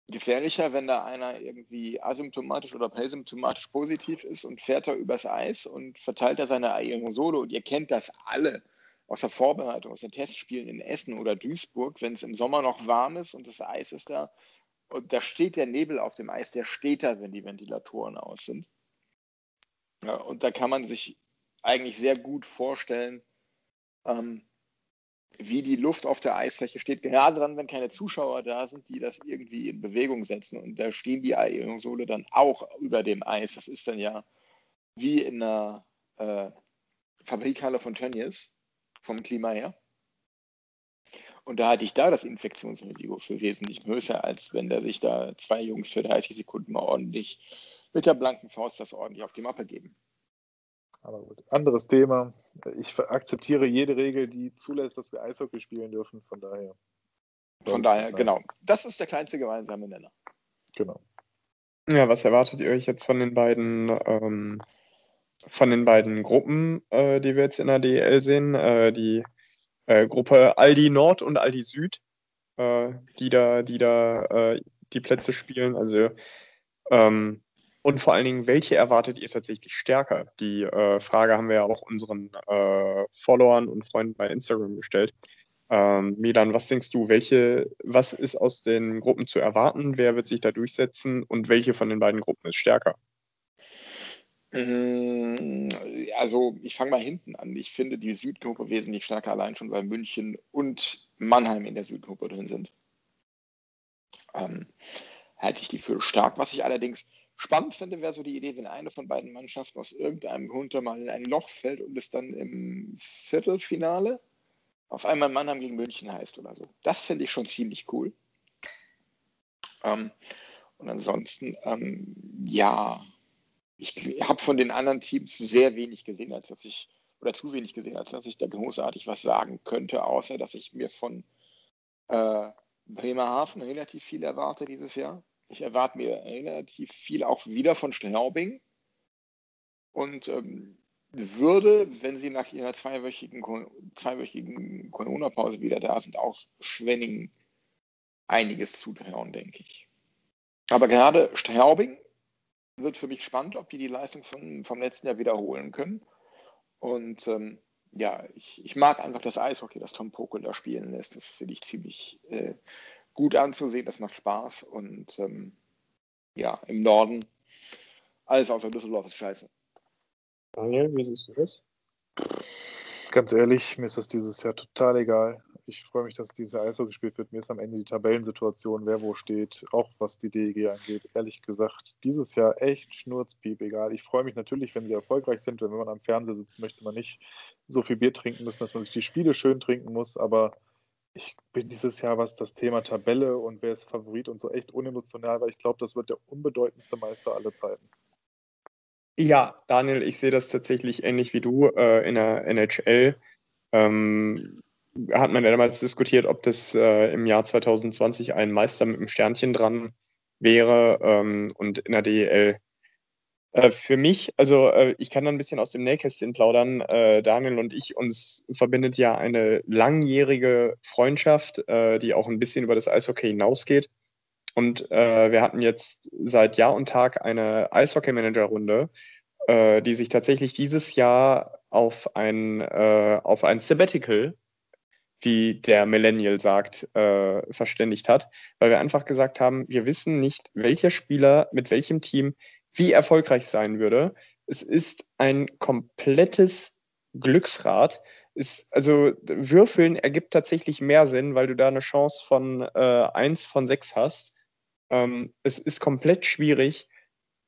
gefährlicher, wenn da einer irgendwie asymptomatisch oder präsymptomatisch positiv ist und fährt er übers Eis und verteilt da seine Aerosole. Und ihr kennt das alle aus der Vorbereitung, aus den Testspielen in Essen oder Duisburg, wenn es im Sommer noch warm ist und das Eis ist da. Und da steht der Nebel auf dem Eis, der steht da, wenn die Ventilatoren aus sind. Ja, und da kann man sich eigentlich sehr gut vorstellen, ähm, wie die Luft auf der Eisfläche steht, gerade dann, wenn keine Zuschauer da sind, die das irgendwie in Bewegung setzen. Und da stehen die Aerosole dann auch über dem Eis. Das ist dann ja wie in einer äh, Fabrikhalle von Tönnies vom Klima her. Und da hatte ich da das Infektionsrisiko für wesentlich größer, als wenn der sich da zwei Jungs für 30 Sekunden mal ordentlich mit der blanken Faust das ordentlich auf die Mappe geben. Aber gut, anderes Thema. Ich akzeptiere jede Regel, die zulässt, dass wir Eishockey spielen dürfen. Von daher. Von daher, genau. Das ist der kleinste gemeinsame Nenner. Genau. Ja, was erwartet ihr euch jetzt von den beiden, ähm, von den beiden Gruppen, äh, die wir jetzt in der DL sehen? Äh, die äh, Gruppe Aldi Nord und Aldi Süd, äh, die da, die da äh, die Plätze spielen. Also ähm, und vor allen Dingen, welche erwartet ihr tatsächlich stärker? Die äh, Frage haben wir ja auch unseren äh, Followern und Freunden bei Instagram gestellt. Ähm, Milan, was denkst du, welche, was ist aus den Gruppen zu erwarten? Wer wird sich da durchsetzen und welche von den beiden Gruppen ist stärker? Mm, also ich fange mal hinten an. Ich finde die Südgruppe wesentlich stärker, allein schon weil München und Mannheim in der Südgruppe drin sind. Ähm, halte ich die für stark. Was ich allerdings spannend finde, wäre so die Idee, wenn eine von beiden Mannschaften aus irgendeinem Grund mal in ein Loch fällt und es dann im Viertelfinale auf einmal Mannheim gegen München heißt oder so. Das finde ich schon ziemlich cool. Ähm, und ansonsten, ähm, ja, ich habe von den anderen Teams sehr wenig gesehen, als dass ich, oder zu wenig gesehen, als dass ich da großartig was sagen könnte, außer dass ich mir von äh, Bremerhaven relativ viel erwarte dieses Jahr. Ich erwarte mir relativ viel auch wieder von Straubing und ähm, würde, wenn sie nach ihrer zweiwöchigen, zweiwöchigen Corona-Pause wieder da sind, auch Schwenning einiges zutrauen, denke ich. Aber gerade Straubing wird für mich spannend, ob die die Leistung von, vom letzten Jahr wiederholen können. Und ähm, ja, ich, ich, mag einfach das Eishockey, das Tom Pokel da spielen lässt. Das finde ich ziemlich äh, gut anzusehen, das macht Spaß und ähm, ja, im Norden alles außer Düsseldorf ist scheiße. Daniel, wie siehst du das? Ganz ehrlich, mir ist das dieses Jahr total egal. Ich freue mich, dass diese Eishockey gespielt wird. Mir ist am Ende die Tabellensituation, wer wo steht, auch was die DEG angeht. Ehrlich gesagt, dieses Jahr echt Schnurzpiep egal. Ich freue mich natürlich, wenn sie erfolgreich sind. Wenn man am Fernseher sitzt, möchte man nicht so viel Bier trinken müssen, dass man sich die Spiele schön trinken muss. Aber ich bin dieses Jahr, was das Thema Tabelle und wer ist Favorit und so echt unemotional, weil ich glaube, das wird der unbedeutendste Meister aller Zeiten. Ja, Daniel, ich sehe das tatsächlich ähnlich wie du äh, in der NHL. Ähm, hat man ja damals diskutiert, ob das äh, im Jahr 2020 ein Meister mit einem Sternchen dran wäre ähm, und in der DEL äh, für mich, also äh, ich kann da ein bisschen aus dem Nähkästchen plaudern. Äh, Daniel und ich, uns verbindet ja eine langjährige Freundschaft, äh, die auch ein bisschen über das Eishockey hinausgeht. Und äh, wir hatten jetzt seit Jahr und Tag eine Eishockey-Manager-Runde, die sich tatsächlich dieses Jahr auf ein, auf ein Sabbatical wie der Millennial sagt, verständigt hat, weil wir einfach gesagt haben, wir wissen nicht, welcher Spieler mit welchem Team wie erfolgreich sein würde. Es ist ein komplettes Glücksrad. Ist, also Würfeln ergibt tatsächlich mehr Sinn, weil du da eine Chance von äh, 1 von 6 hast. Ähm, es ist komplett schwierig.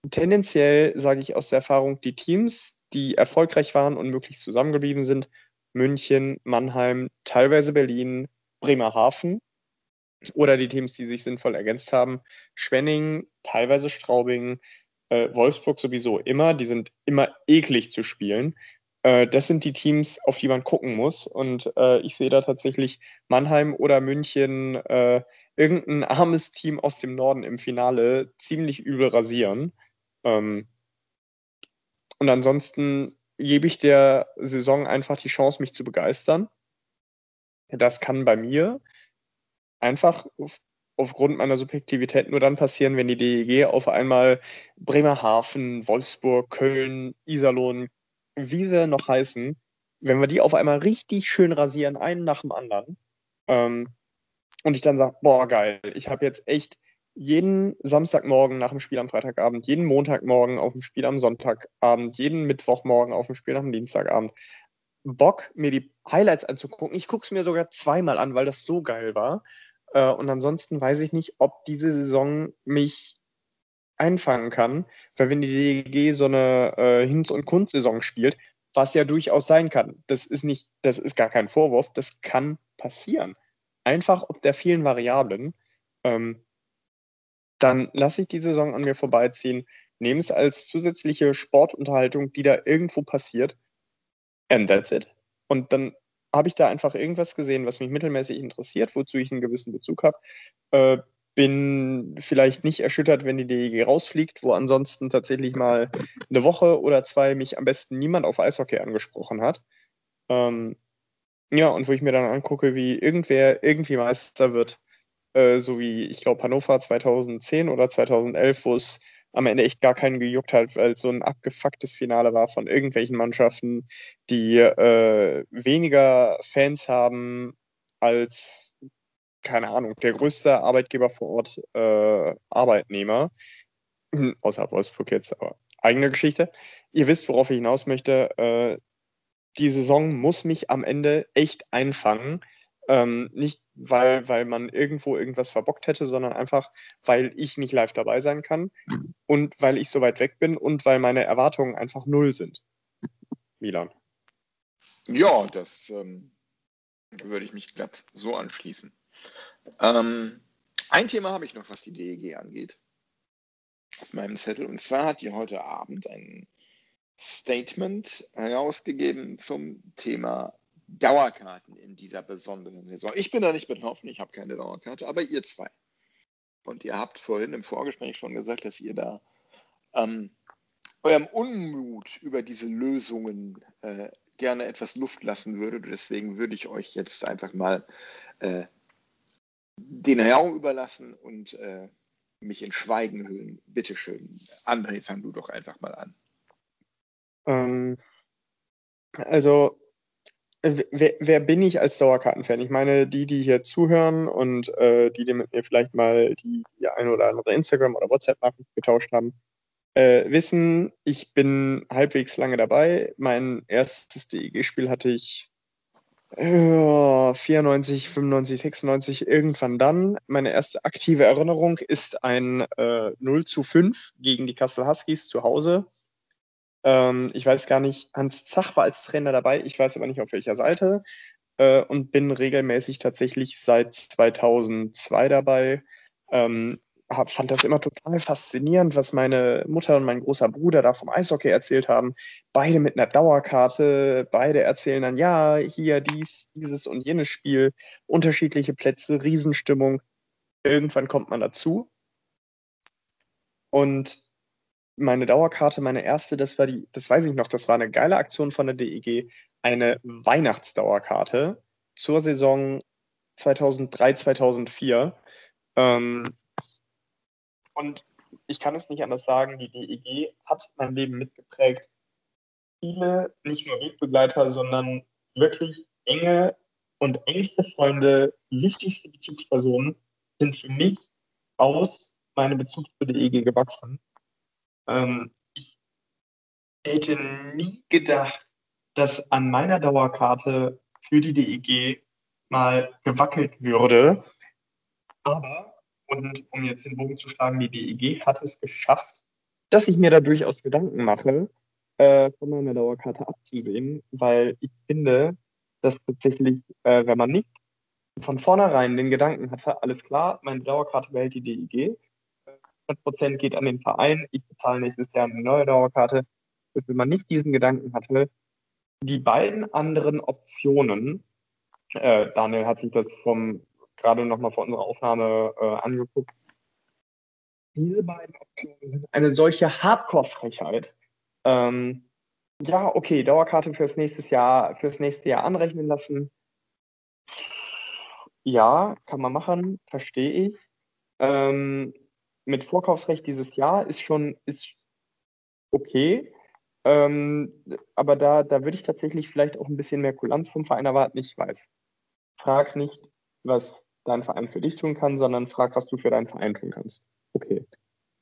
Tendenziell sage ich aus der Erfahrung, die Teams, die erfolgreich waren und möglichst zusammengeblieben sind, München, Mannheim, teilweise Berlin, Bremerhaven oder die Teams, die sich sinnvoll ergänzt haben, Schwenning, teilweise Straubing, äh, Wolfsburg sowieso immer, die sind immer eklig zu spielen. Äh, das sind die Teams, auf die man gucken muss. Und äh, ich sehe da tatsächlich Mannheim oder München, äh, irgendein armes Team aus dem Norden im Finale ziemlich übel rasieren. Ähm, und ansonsten gebe ich der Saison einfach die Chance, mich zu begeistern. Das kann bei mir einfach aufgrund meiner Subjektivität nur dann passieren, wenn die DEG auf einmal Bremerhaven, Wolfsburg, Köln, Iserlohn, wie sie noch heißen, wenn wir die auf einmal richtig schön rasieren, einen nach dem anderen, ähm, und ich dann sage, boah, geil, ich habe jetzt echt jeden Samstagmorgen nach dem Spiel am Freitagabend, jeden Montagmorgen auf dem Spiel am Sonntagabend, jeden Mittwochmorgen auf dem Spiel dem Dienstagabend Bock, mir die Highlights anzugucken. Ich gucke es mir sogar zweimal an, weil das so geil war. Äh, und ansonsten weiß ich nicht, ob diese Saison mich einfangen kann, weil wenn die DEG so eine äh, Hinz- und Kunstsaison spielt, was ja durchaus sein kann, das ist nicht, das ist gar kein Vorwurf, das kann passieren. Einfach ob der vielen Variablen, ähm, dann lasse ich die Saison an mir vorbeiziehen, nehme es als zusätzliche Sportunterhaltung, die da irgendwo passiert, and that's it. Und dann habe ich da einfach irgendwas gesehen, was mich mittelmäßig interessiert, wozu ich einen gewissen Bezug habe. Äh, bin vielleicht nicht erschüttert, wenn die DEG rausfliegt, wo ansonsten tatsächlich mal eine Woche oder zwei mich am besten niemand auf Eishockey angesprochen hat. Ähm, ja, und wo ich mir dann angucke, wie irgendwer irgendwie Meister wird, äh, so wie ich glaube Hannover 2010 oder 2011, wo es am Ende echt gar keinen gejuckt hat, weil es so ein abgefucktes Finale war von irgendwelchen Mannschaften, die äh, weniger Fans haben als, keine Ahnung, der größte Arbeitgeber vor Ort, äh, Arbeitnehmer. Hm, außer Wolfsburg jetzt, aber eigene Geschichte. Ihr wisst, worauf ich hinaus möchte. Äh, die Saison muss mich am Ende echt einfangen. Ähm, nicht, weil, weil man irgendwo irgendwas verbockt hätte, sondern einfach, weil ich nicht live dabei sein kann und weil ich so weit weg bin und weil meine Erwartungen einfach null sind. Milan. Ja, das ähm, würde ich mich glatt so anschließen. Ähm, ein Thema habe ich noch, was die DEG angeht, auf meinem Zettel. Und zwar hat die heute Abend ein Statement herausgegeben zum Thema Dauerkarten in dieser besonderen Saison. Ich bin da nicht betroffen, ich habe keine Dauerkarte, aber ihr zwei. Und ihr habt vorhin im Vorgespräch schon gesagt, dass ihr da ähm, eurem Unmut über diese Lösungen äh, gerne etwas Luft lassen würdet. Deswegen würde ich euch jetzt einfach mal äh, den Raum überlassen und äh, mich in Schweigen hüllen. Bitte schön. André, fang du doch einfach mal an. Ähm, also, wer, wer, bin ich als Dauerkartenfan? Ich meine, die, die hier zuhören und äh, die, die mit mir vielleicht mal die, die eine oder andere Instagram- oder WhatsApp-Nachricht getauscht haben, äh, wissen, ich bin halbwegs lange dabei. Mein erstes DEG-Spiel hatte ich äh, 94, 95, 96, irgendwann dann. Meine erste aktive Erinnerung ist ein äh, 0 zu 5 gegen die Kassel Huskies zu Hause. Ähm, ich weiß gar nicht, Hans Zach war als Trainer dabei, ich weiß aber nicht auf welcher Seite äh, und bin regelmäßig tatsächlich seit 2002 dabei. Ähm, hab, fand das immer total faszinierend, was meine Mutter und mein großer Bruder da vom Eishockey erzählt haben. Beide mit einer Dauerkarte, beide erzählen dann, ja, hier dies, dieses und jenes Spiel, unterschiedliche Plätze, Riesenstimmung. Irgendwann kommt man dazu. Und meine Dauerkarte, meine erste, das war die, das weiß ich noch, das war eine geile Aktion von der DEG, eine Weihnachtsdauerkarte zur Saison 2003, 2004. Ähm, und ich kann es nicht anders sagen, die DEG hat mein Leben mitgeprägt. Viele, nicht nur Wegbegleiter, sondern wirklich enge und engste Freunde, wichtigste Bezugspersonen sind für mich aus meinem Bezug zur DEG gewachsen. Ähm, ich hätte nie gedacht, dass an meiner Dauerkarte für die DEG mal gewackelt würde. Aber, und um jetzt den Bogen zu schlagen, die DEG hat es geschafft, dass ich mir da durchaus Gedanken mache, äh, von meiner Dauerkarte abzusehen, weil ich finde, dass tatsächlich, äh, wenn man nicht von vornherein den Gedanken hatte, alles klar, meine Dauerkarte behält die DEG, 100% geht an den Verein, ich bezahle nächstes Jahr eine neue Dauerkarte. Dass wenn man nicht diesen Gedanken hatte, die beiden anderen Optionen, äh, Daniel hat sich das vom gerade nochmal vor unserer Aufnahme äh, angeguckt, diese beiden Optionen sind eine solche Hardcore-Frechheit. Ähm, ja, okay, Dauerkarte fürs nächste Jahr, fürs nächste Jahr anrechnen lassen. Ja, kann man machen, verstehe ich. Ähm, mit Vorkaufsrecht dieses Jahr ist schon ist okay. Ähm, aber da, da würde ich tatsächlich vielleicht auch ein bisschen mehr Kulanz vom Verein erwarten. Ich weiß. Frag nicht, was dein Verein für dich tun kann, sondern frag, was du für deinen Verein tun kannst. Okay.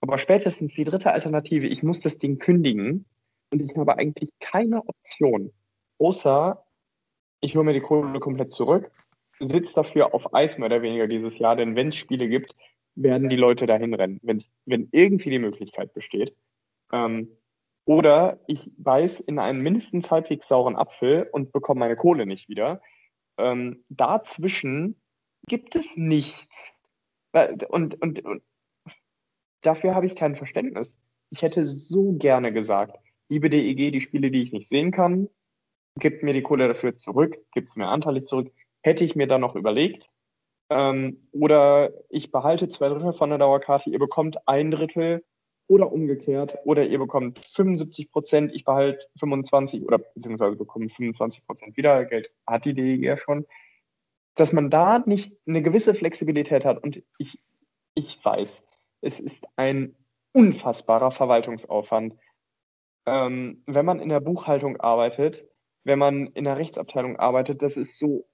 Aber spätestens die dritte Alternative, ich muss das Ding kündigen und ich habe eigentlich keine Option, außer ich hole mir die Kohle komplett zurück, sitze dafür auf Eis mehr oder weniger dieses Jahr, denn wenn es Spiele gibt, werden die Leute dahin rennen, wenn, wenn irgendwie die Möglichkeit besteht. Ähm, oder ich beiß in einen mindestens halbwegs sauren Apfel und bekomme meine Kohle nicht wieder. Ähm, dazwischen gibt es nichts. Und, und, und dafür habe ich kein Verständnis. Ich hätte so gerne gesagt, liebe DEG, die Spiele, die ich nicht sehen kann, gibt mir die Kohle dafür zurück, gibt es mir anteilig zurück. Hätte ich mir dann noch überlegt. Ähm, oder ich behalte zwei Drittel von der Dauerkarte, ihr bekommt ein Drittel oder umgekehrt. Oder ihr bekommt 75 Prozent, ich behalte 25 oder beziehungsweise bekomme 25 Prozent wieder. Geld hat die DEG ja schon. Dass man da nicht eine gewisse Flexibilität hat. Und ich, ich weiß, es ist ein unfassbarer Verwaltungsaufwand. Ähm, wenn man in der Buchhaltung arbeitet, wenn man in der Rechtsabteilung arbeitet, das ist so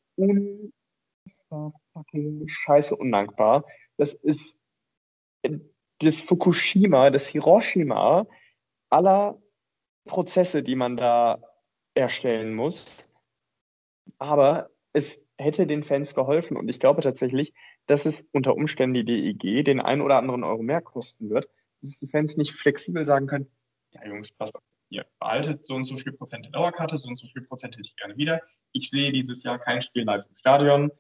unfassbar fucking scheiße undankbar. Das ist das Fukushima, das Hiroshima aller Prozesse, die man da erstellen muss. Aber es hätte den Fans geholfen und ich glaube tatsächlich, dass es unter Umständen die DEG den einen oder anderen Euro mehr kosten wird, dass die Fans nicht flexibel sagen können, ja Jungs, passt ihr behaltet so und so viel Prozent der Dauerkarte, so und so viel Prozent hätte ich gerne wieder. Ich sehe dieses Jahr kein Spiel live im Stadion,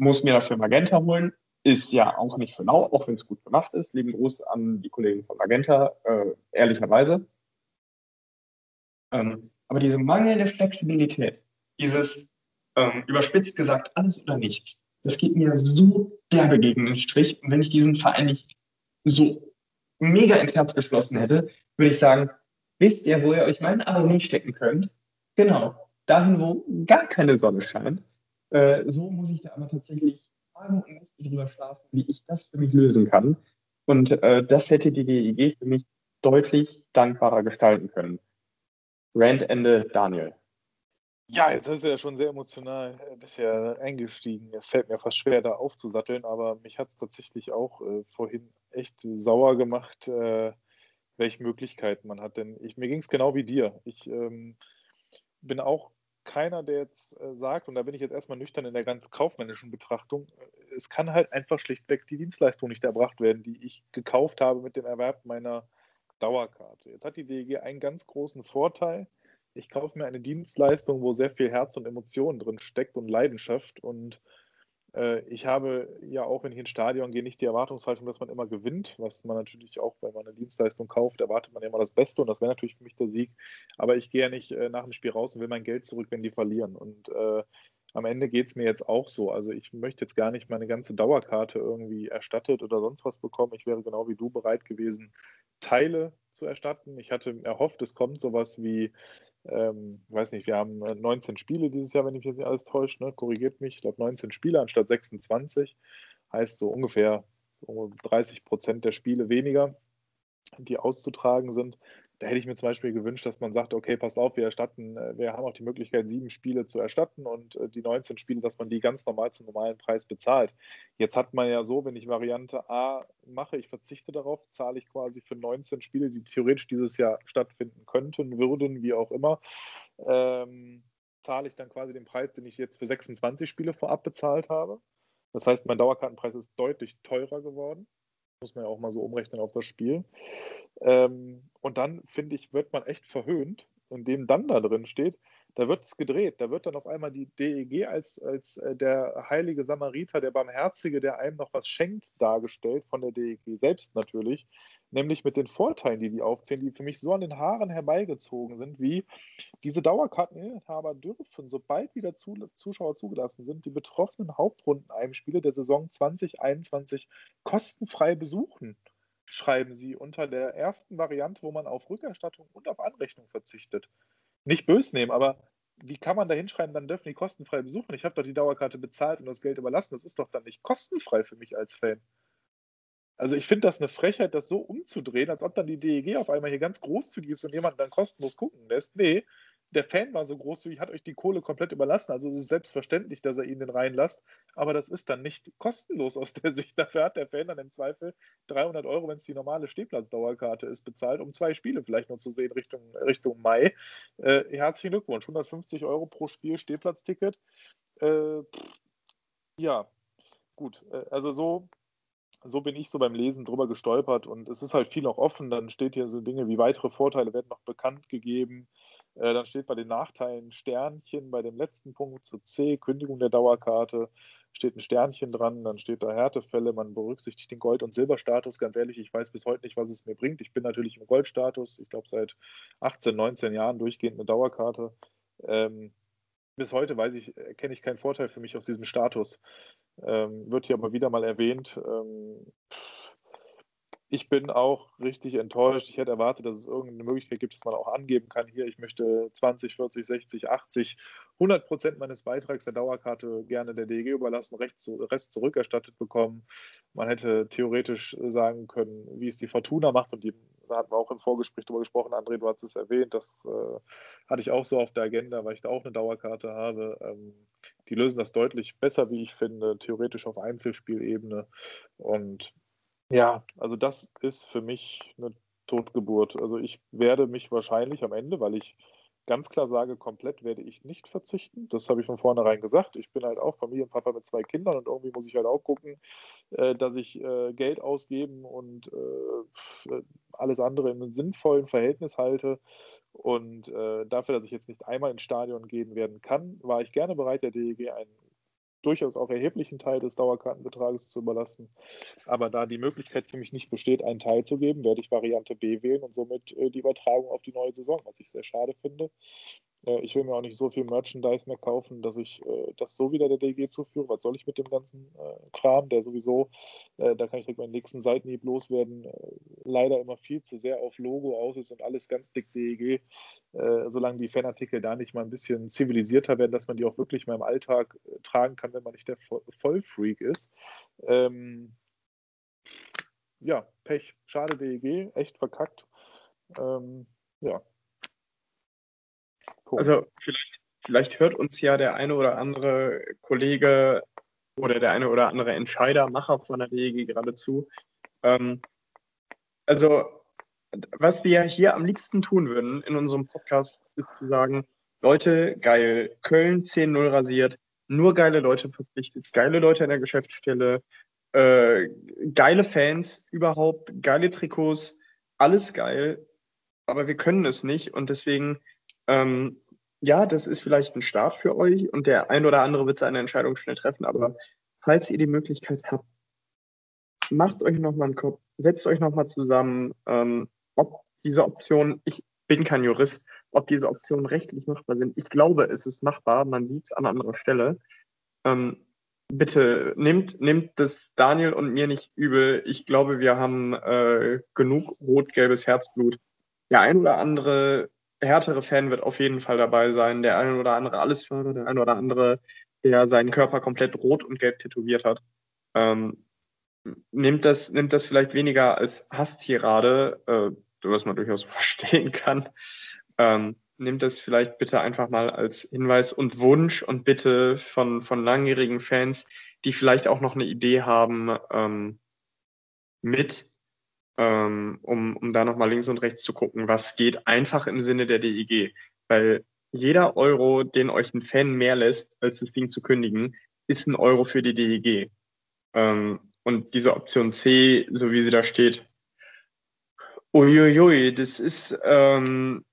muss mir dafür Magenta holen, ist ja auch nicht für lau, auch wenn es gut gemacht ist. Lieben Gruß an die Kollegen von Magenta, äh, ehrlicherweise. Ähm, aber diese mangelnde Flexibilität, dieses ähm, überspitzt gesagt alles oder nichts, das geht mir so derbe gegen den Strich. Und wenn ich diesen Verein nicht so mega ins Herz geschlossen hätte, würde ich sagen, wisst ihr, wo ihr euch mein Abo hinstecken könnt? Genau, dahin, wo gar keine Sonne scheint. Äh, so muss ich da aber tatsächlich Tagen und Nächte drüber schlafen, wie ich das für mich lösen kann. Und äh, das hätte die DEG für mich deutlich dankbarer gestalten können. Randende Daniel. Ja, jetzt ist er ja schon sehr emotional bisher eingestiegen. Es fällt mir fast schwer, da aufzusatteln, aber mich hat es tatsächlich auch äh, vorhin echt sauer gemacht, äh, welche Möglichkeiten man hat. Denn ich, mir ging es genau wie dir. Ich ähm, bin auch keiner, der jetzt äh, sagt, und da bin ich jetzt erstmal nüchtern in der ganz kaufmännischen Betrachtung, äh, es kann halt einfach schlichtweg die Dienstleistung nicht erbracht werden, die ich gekauft habe mit dem Erwerb meiner Dauerkarte. Jetzt hat die DEG einen ganz großen Vorteil. Ich kaufe mir eine Dienstleistung, wo sehr viel Herz und Emotionen drin steckt und Leidenschaft und ich habe ja auch, wenn ich ins Stadion gehe, nicht die Erwartungshaltung, dass man immer gewinnt, was man natürlich auch, wenn man eine Dienstleistung kauft, erwartet man ja immer das Beste und das wäre natürlich für mich der Sieg. Aber ich gehe ja nicht äh, nach dem Spiel raus und will mein Geld zurück, wenn die verlieren. Und äh, am Ende geht es mir jetzt auch so. Also ich möchte jetzt gar nicht meine ganze Dauerkarte irgendwie erstattet oder sonst was bekommen. Ich wäre genau wie du bereit gewesen, Teile zu erstatten. Ich hatte erhofft, es kommt sowas wie ähm, weiß nicht, wir haben 19 äh, Spiele dieses Jahr, wenn ich mich jetzt nicht alles täusche, ne? korrigiert mich, ich glaube 19 Spiele anstatt 26, heißt so ungefähr 30 Prozent der Spiele weniger, die auszutragen sind. Da hätte ich mir zum Beispiel gewünscht, dass man sagt, okay, passt auf, wir erstatten, äh, wir haben auch die Möglichkeit, sieben Spiele zu erstatten und äh, die 19 Spiele, dass man die ganz normal zum normalen Preis bezahlt. Jetzt hat man ja so, wenn ich Variante A mache, ich verzichte darauf, zahle ich quasi für 19 Spiele, die theoretisch dieses Jahr stattfinden könnten, würden, wie auch immer, ähm, zahle ich dann quasi den Preis, den ich jetzt für 26 Spiele vorab bezahlt habe. Das heißt, mein Dauerkartenpreis ist deutlich teurer geworden muss man ja auch mal so umrechnen auf das Spiel. Ähm, und dann, finde ich, wird man echt verhöhnt, indem dann da drin steht, da wird es gedreht. Da wird dann auf einmal die DEG als, als äh, der heilige Samariter, der Barmherzige, der einem noch was schenkt, dargestellt, von der DEG selbst natürlich. Nämlich mit den Vorteilen, die die aufzählen, die für mich so an den Haaren herbeigezogen sind, wie diese Dauerkarteninhaber dürfen, sobald wieder Zuschauer zugelassen sind, die betroffenen Hauptrundenheimspiele der Saison 2021 kostenfrei besuchen, schreiben sie unter der ersten Variante, wo man auf Rückerstattung und auf Anrechnung verzichtet. Nicht bös nehmen, aber wie kann man da hinschreiben, dann dürfen die kostenfrei besuchen? Ich habe doch die Dauerkarte bezahlt und das Geld überlassen. Das ist doch dann nicht kostenfrei für mich als Fan. Also ich finde das eine Frechheit, das so umzudrehen, als ob dann die DEG auf einmal hier ganz großzügig ist und jemand dann kostenlos gucken lässt. Nee, der Fan war so großzügig, hat euch die Kohle komplett überlassen. Also es ist selbstverständlich, dass er ihn den reinlasst. Aber das ist dann nicht kostenlos aus der Sicht. Dafür hat der Fan dann im Zweifel 300 Euro, wenn es die normale Stehplatzdauerkarte ist, bezahlt, um zwei Spiele vielleicht noch zu sehen Richtung, Richtung Mai. Äh, herzlichen Glückwunsch. 150 Euro pro Spiel Stehplatzticket. Äh, ja, gut. Äh, also so so bin ich so beim Lesen drüber gestolpert und es ist halt viel noch offen. Dann steht hier so Dinge wie weitere Vorteile werden noch bekannt gegeben. Äh, dann steht bei den Nachteilen Sternchen, bei dem letzten Punkt zu C, Kündigung der Dauerkarte, steht ein Sternchen dran, dann steht da Härtefälle, man berücksichtigt den Gold- und Silberstatus. Ganz ehrlich, ich weiß bis heute nicht, was es mir bringt. Ich bin natürlich im Goldstatus, ich glaube seit 18, 19 Jahren durchgehend eine Dauerkarte. Ähm, bis heute weiß ich, erkenne ich keinen Vorteil für mich aus diesem Status. Ähm, wird hier aber wieder mal erwähnt. Ähm, ich bin auch richtig enttäuscht. Ich hätte erwartet, dass es irgendeine Möglichkeit gibt, dass man auch angeben kann, hier, ich möchte 20, 40, 60, 80, 100 Prozent meines Beitrags der Dauerkarte gerne der DEG überlassen, Rest zurückerstattet bekommen. Man hätte theoretisch sagen können, wie es die Fortuna macht und die, da hatten wir auch im Vorgespräch darüber gesprochen, André, du hast es erwähnt, das äh, hatte ich auch so auf der Agenda, weil ich da auch eine Dauerkarte habe. Ähm, die lösen das deutlich besser, wie ich finde, theoretisch auf Einzelspielebene und ja, also das ist für mich eine Totgeburt. Also ich werde mich wahrscheinlich am Ende, weil ich ganz klar sage, komplett werde ich nicht verzichten. Das habe ich von vornherein gesagt. Ich bin halt auch Familienpapa mit zwei Kindern und irgendwie muss ich halt auch gucken, äh, dass ich äh, Geld ausgeben und äh, alles andere in einem sinnvollen Verhältnis halte. Und dafür, dass ich jetzt nicht einmal ins Stadion gehen werden kann, war ich gerne bereit, der DEG einen durchaus auch erheblichen Teil des Dauerkartenbetrages zu überlassen. Aber da die Möglichkeit für mich nicht besteht, einen Teil zu geben, werde ich Variante B wählen und somit äh, die Übertragung auf die neue Saison, was ich sehr schade finde. Äh, ich will mir auch nicht so viel Merchandise mehr kaufen, dass ich äh, das so wieder der DG zuführe. Was soll ich mit dem ganzen äh, Kram, der sowieso, äh, da kann ich direkt meinen nächsten Seitenhieb loswerden, äh, leider immer viel zu sehr auf Logo aus ist und alles ganz dick DEG. solange die Fanartikel da nicht mal ein bisschen zivilisierter werden, dass man die auch wirklich mal im Alltag tragen kann, wenn man nicht der Vollfreak ist. Ähm, ja, Pech. Schade DEG, echt verkackt. Ähm, ja, Punkt. Also vielleicht, vielleicht hört uns ja der eine oder andere Kollege oder der eine oder andere Entscheider, Macher von der DEG gerade zu. Ähm, also, was wir hier am liebsten tun würden in unserem Podcast, ist zu sagen, Leute, geil, Köln 10-0 rasiert, nur geile Leute verpflichtet, geile Leute in der Geschäftsstelle, äh, geile Fans überhaupt, geile Trikots, alles geil, aber wir können es nicht und deswegen ähm, ja, das ist vielleicht ein Start für euch und der ein oder andere wird seine Entscheidung schnell treffen, aber falls ihr die Möglichkeit habt, macht euch nochmal einen Kopf, setzt euch nochmal zusammen, ähm, ob diese Optionen, ich bin kein Jurist, ob diese Optionen rechtlich machbar sind. Ich glaube, es ist machbar, man sieht es an anderer Stelle. Ähm, bitte nehmt, nehmt das Daniel und mir nicht übel. Ich glaube, wir haben äh, genug rot-gelbes Herzblut. Der ein oder andere härtere Fan wird auf jeden Fall dabei sein. Der eine oder andere Allesfahrer, der eine oder andere, der seinen Körper komplett rot und gelb tätowiert hat. Ähm, nimmt, das, nimmt das vielleicht weniger als Hasstirade, äh, was man durchaus verstehen kann. Ähm, nimmt das vielleicht bitte einfach mal als Hinweis und Wunsch und Bitte von, von langjährigen Fans, die vielleicht auch noch eine Idee haben, ähm, mit ähm, um, um da nochmal links und rechts zu gucken, was geht einfach im Sinne der DEG. Weil jeder Euro, den euch ein Fan mehr lässt, als das Ding zu kündigen, ist ein Euro für die DEG. Ähm, und diese Option C, so wie sie da steht, uiuiui, das ist ähm,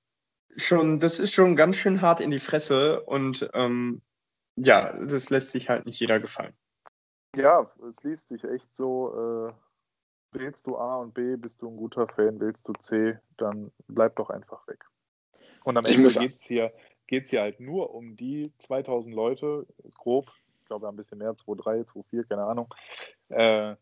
schon, das ist schon ganz schön hart in die Fresse und ähm, ja, das lässt sich halt nicht jeder gefallen. Ja, es liest sich echt so, äh, wählst du A und B, bist du ein guter Fan, wählst du C, dann bleib doch einfach weg. Und am Ende geht es hier, geht's hier halt nur um die 2000 Leute, grob, ich glaube ein bisschen mehr, 2,3, 2,4, keine Ahnung, äh,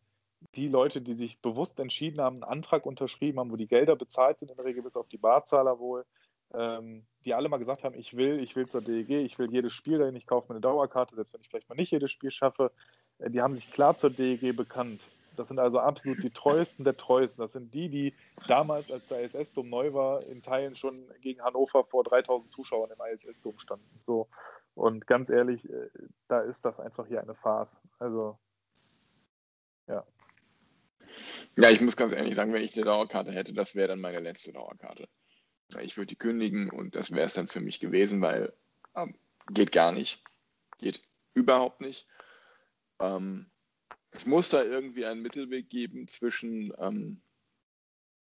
die Leute, die sich bewusst entschieden haben, einen Antrag unterschrieben haben, wo die Gelder bezahlt sind, in der Regel bis auf die Barzahler wohl, ähm, die alle mal gesagt haben, ich will, ich will zur DEG, ich will jedes Spiel dahin, ich kaufe mir eine Dauerkarte, selbst wenn ich vielleicht mal nicht jedes Spiel schaffe, äh, die haben sich klar zur DEG bekannt. Das sind also absolut die treuesten der treuesten. Das sind die, die damals, als der ISS-Dom neu war, in Teilen schon gegen Hannover vor 3000 Zuschauern im ISS-Dom standen. So. Und ganz ehrlich, äh, da ist das einfach hier eine Farce. Also, ja. Ja, ich muss ganz ehrlich sagen, wenn ich eine Dauerkarte hätte, das wäre dann meine letzte Dauerkarte. Ich würde die kündigen und das wäre es dann für mich gewesen, weil ähm, geht gar nicht. Geht überhaupt nicht. Ähm, es muss da irgendwie einen Mittelweg geben zwischen ähm,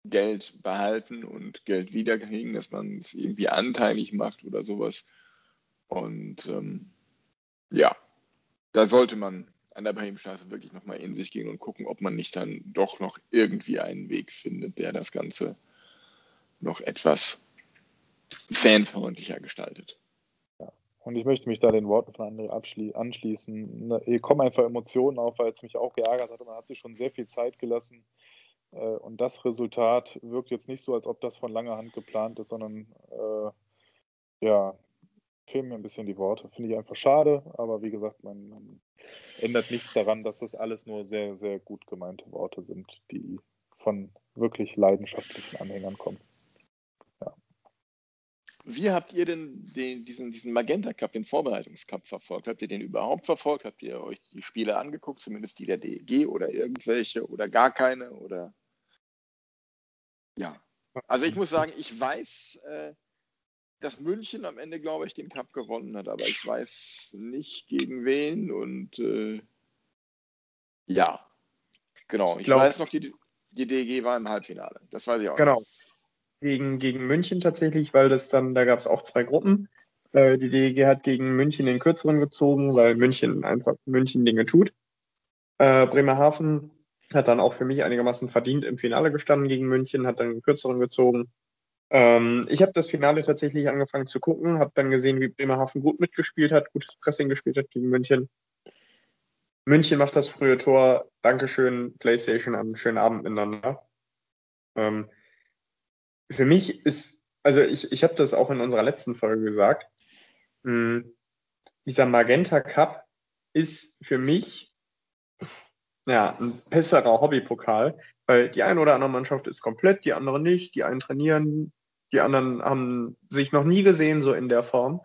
Geld behalten und Geld wiederkriegen, dass man es irgendwie anteilig macht oder sowas. Und ähm, ja, da sollte man an der Bremenstraße wirklich nochmal in sich gehen und gucken, ob man nicht dann doch noch irgendwie einen Weg findet, der das Ganze noch etwas fanfreundlicher gestaltet. Und ich möchte mich da den Worten von André anschließen. Ne, hier kommen einfach Emotionen auf, weil es mich auch geärgert hat. Man hat sich schon sehr viel Zeit gelassen. Äh, und das Resultat wirkt jetzt nicht so, als ob das von langer Hand geplant ist, sondern äh, ja, fehlen mir ein bisschen die Worte. Finde ich einfach schade, aber wie gesagt, man, man, ändert nichts daran, dass das alles nur sehr, sehr gut gemeinte Worte sind, die von wirklich leidenschaftlichen Anhängern kommen. Wie habt ihr denn den, diesen, diesen Magenta Cup, den Vorbereitungscup verfolgt? Habt ihr den überhaupt verfolgt? Habt ihr euch die Spiele angeguckt, zumindest die der DEG oder irgendwelche oder gar keine? Oder ja. Also ich muss sagen, ich weiß, äh, dass München am Ende, glaube ich, den Cup gewonnen hat, aber ich weiß nicht gegen wen und äh, ja, genau. Ich, glaub, weiß noch, die, die DG war im Halbfinale. Das weiß ich auch. Genau. Gegen, gegen München tatsächlich, weil das dann, da gab es auch zwei Gruppen. Äh, die DG hat gegen München den kürzeren gezogen, weil München einfach München Dinge tut. Äh, Bremerhaven hat dann auch für mich einigermaßen verdient im Finale gestanden gegen München, hat dann den kürzeren gezogen. Ähm, ich habe das Finale tatsächlich angefangen zu gucken, habe dann gesehen, wie Bremerhaven gut mitgespielt hat, gutes Pressing gespielt hat gegen München. München macht das frühe Tor. Dankeschön, PlayStation, einen schönen Abend miteinander. Ähm, für mich ist, also ich, ich habe das auch in unserer letzten Folge gesagt, mh, hm, dieser Magenta Cup ist für mich ja, ein besserer Hobbypokal, weil die eine oder andere Mannschaft ist komplett, die andere nicht, die einen trainieren, die anderen haben sich noch nie gesehen, so in der Form.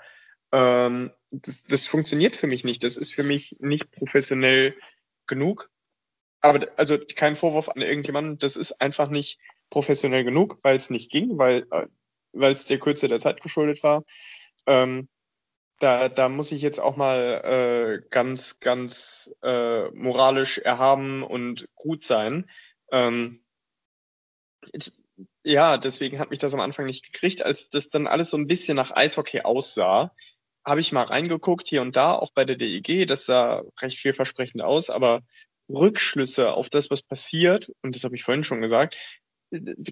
Ähm, das, das funktioniert für mich nicht. Das ist für mich nicht professionell genug. Aber also kein Vorwurf an irgendjemanden, das ist einfach nicht professionell genug, weil es nicht ging, weil äh, es der Kürze der Zeit geschuldet war. Ähm, da, da muss ich jetzt auch mal äh, ganz, ganz äh, moralisch erhaben und gut sein. Ähm, ja, deswegen hat mich das am Anfang nicht gekriegt, als das dann alles so ein bisschen nach Eishockey aussah. Habe ich mal reingeguckt, hier und da, auch bei der DEG, das sah recht vielversprechend aus, aber Rückschlüsse auf das, was passiert, und das habe ich vorhin schon gesagt,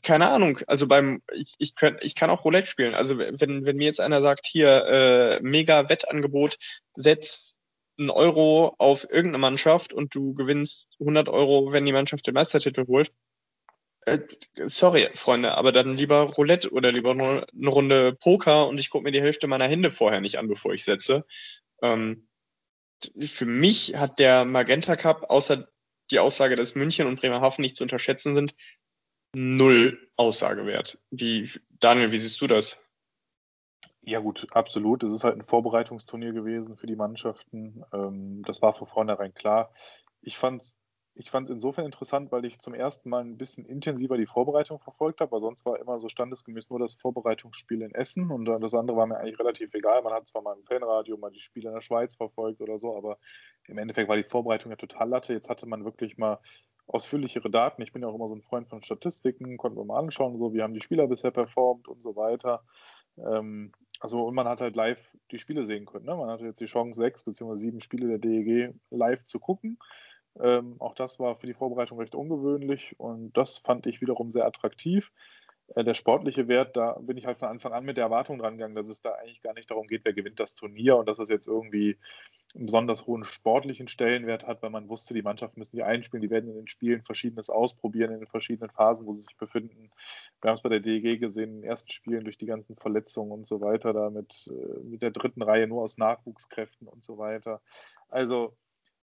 keine Ahnung, also beim, ich, ich, könnt, ich kann auch Roulette spielen. Also wenn, wenn mir jetzt einer sagt, hier, äh, mega Wettangebot, setz einen Euro auf irgendeine Mannschaft und du gewinnst 100 Euro, wenn die Mannschaft den Meistertitel holt, äh, sorry, Freunde, aber dann lieber Roulette oder lieber nur eine Runde Poker und ich gucke mir die Hälfte meiner Hände vorher nicht an, bevor ich setze. Ähm, für mich hat der Magenta Cup, außer die Aussage, dass München und Bremerhaven nicht zu unterschätzen sind, null Aussagewert. Wie, Daniel, wie siehst du das? Ja, gut, absolut. Es ist halt ein Vorbereitungsturnier gewesen für die Mannschaften. Ähm, das war von vornherein klar. Ich fand es ich fand es insofern interessant, weil ich zum ersten Mal ein bisschen intensiver die Vorbereitung verfolgt habe, weil sonst war immer so standesgemäß nur das Vorbereitungsspiel in Essen und das andere war mir eigentlich relativ egal. Man hat zwar mal im Fanradio mal die Spiele in der Schweiz verfolgt oder so, aber im Endeffekt war die Vorbereitung ja total latte. Jetzt hatte man wirklich mal ausführlichere Daten. Ich bin ja auch immer so ein Freund von Statistiken, konnten wir mal anschauen, so wie haben die Spieler bisher performt und so weiter. Ähm, also und man hat halt live die Spiele sehen können. Ne? Man hatte jetzt die Chance, sechs beziehungsweise sieben Spiele der DEG live zu gucken. Ähm, auch das war für die Vorbereitung recht ungewöhnlich und das fand ich wiederum sehr attraktiv. Äh, der sportliche Wert, da bin ich halt von Anfang an mit der Erwartung dran gegangen, dass es da eigentlich gar nicht darum geht, wer gewinnt das Turnier und dass es jetzt irgendwie einen besonders hohen sportlichen Stellenwert hat, weil man wusste, die Mannschaften müssen sich einspielen, die werden in den Spielen Verschiedenes ausprobieren, in den verschiedenen Phasen, wo sie sich befinden. Wir haben es bei der DEG gesehen, in den ersten Spielen durch die ganzen Verletzungen und so weiter, da mit, äh, mit der dritten Reihe nur aus Nachwuchskräften und so weiter. Also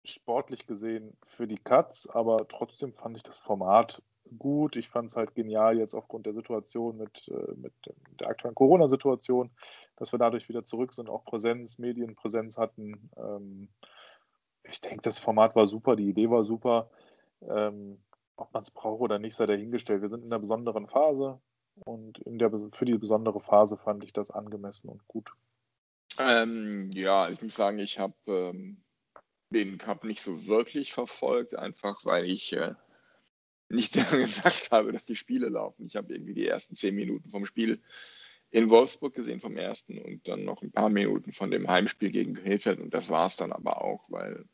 sportlich gesehen für die Cuts, aber trotzdem fand ich das Format gut. Ich fand es halt genial jetzt aufgrund der Situation mit, äh, mit der aktuellen Corona-Situation, dass wir dadurch wieder zurück sind, auch Präsenz, Medienpräsenz hatten. Ähm, ich denke, das Format war super, die Idee war super. Ähm, ob man es braucht oder nicht, sei dahingestellt. Wir sind in einer besonderen Phase und in der, für die besondere Phase fand ich das angemessen und gut. Ähm, ja, ich muss sagen, ich habe ähm, den Cup nicht so wirklich verfolgt, einfach weil ich äh, nicht gedacht habe, dass die Spiele laufen. Ich habe irgendwie die ersten zehn Minuten vom Spiel in Wolfsburg gesehen, vom ersten, und dann noch ein paar Minuten von dem Heimspiel gegen Krefeld. Und das war es dann aber auch, weil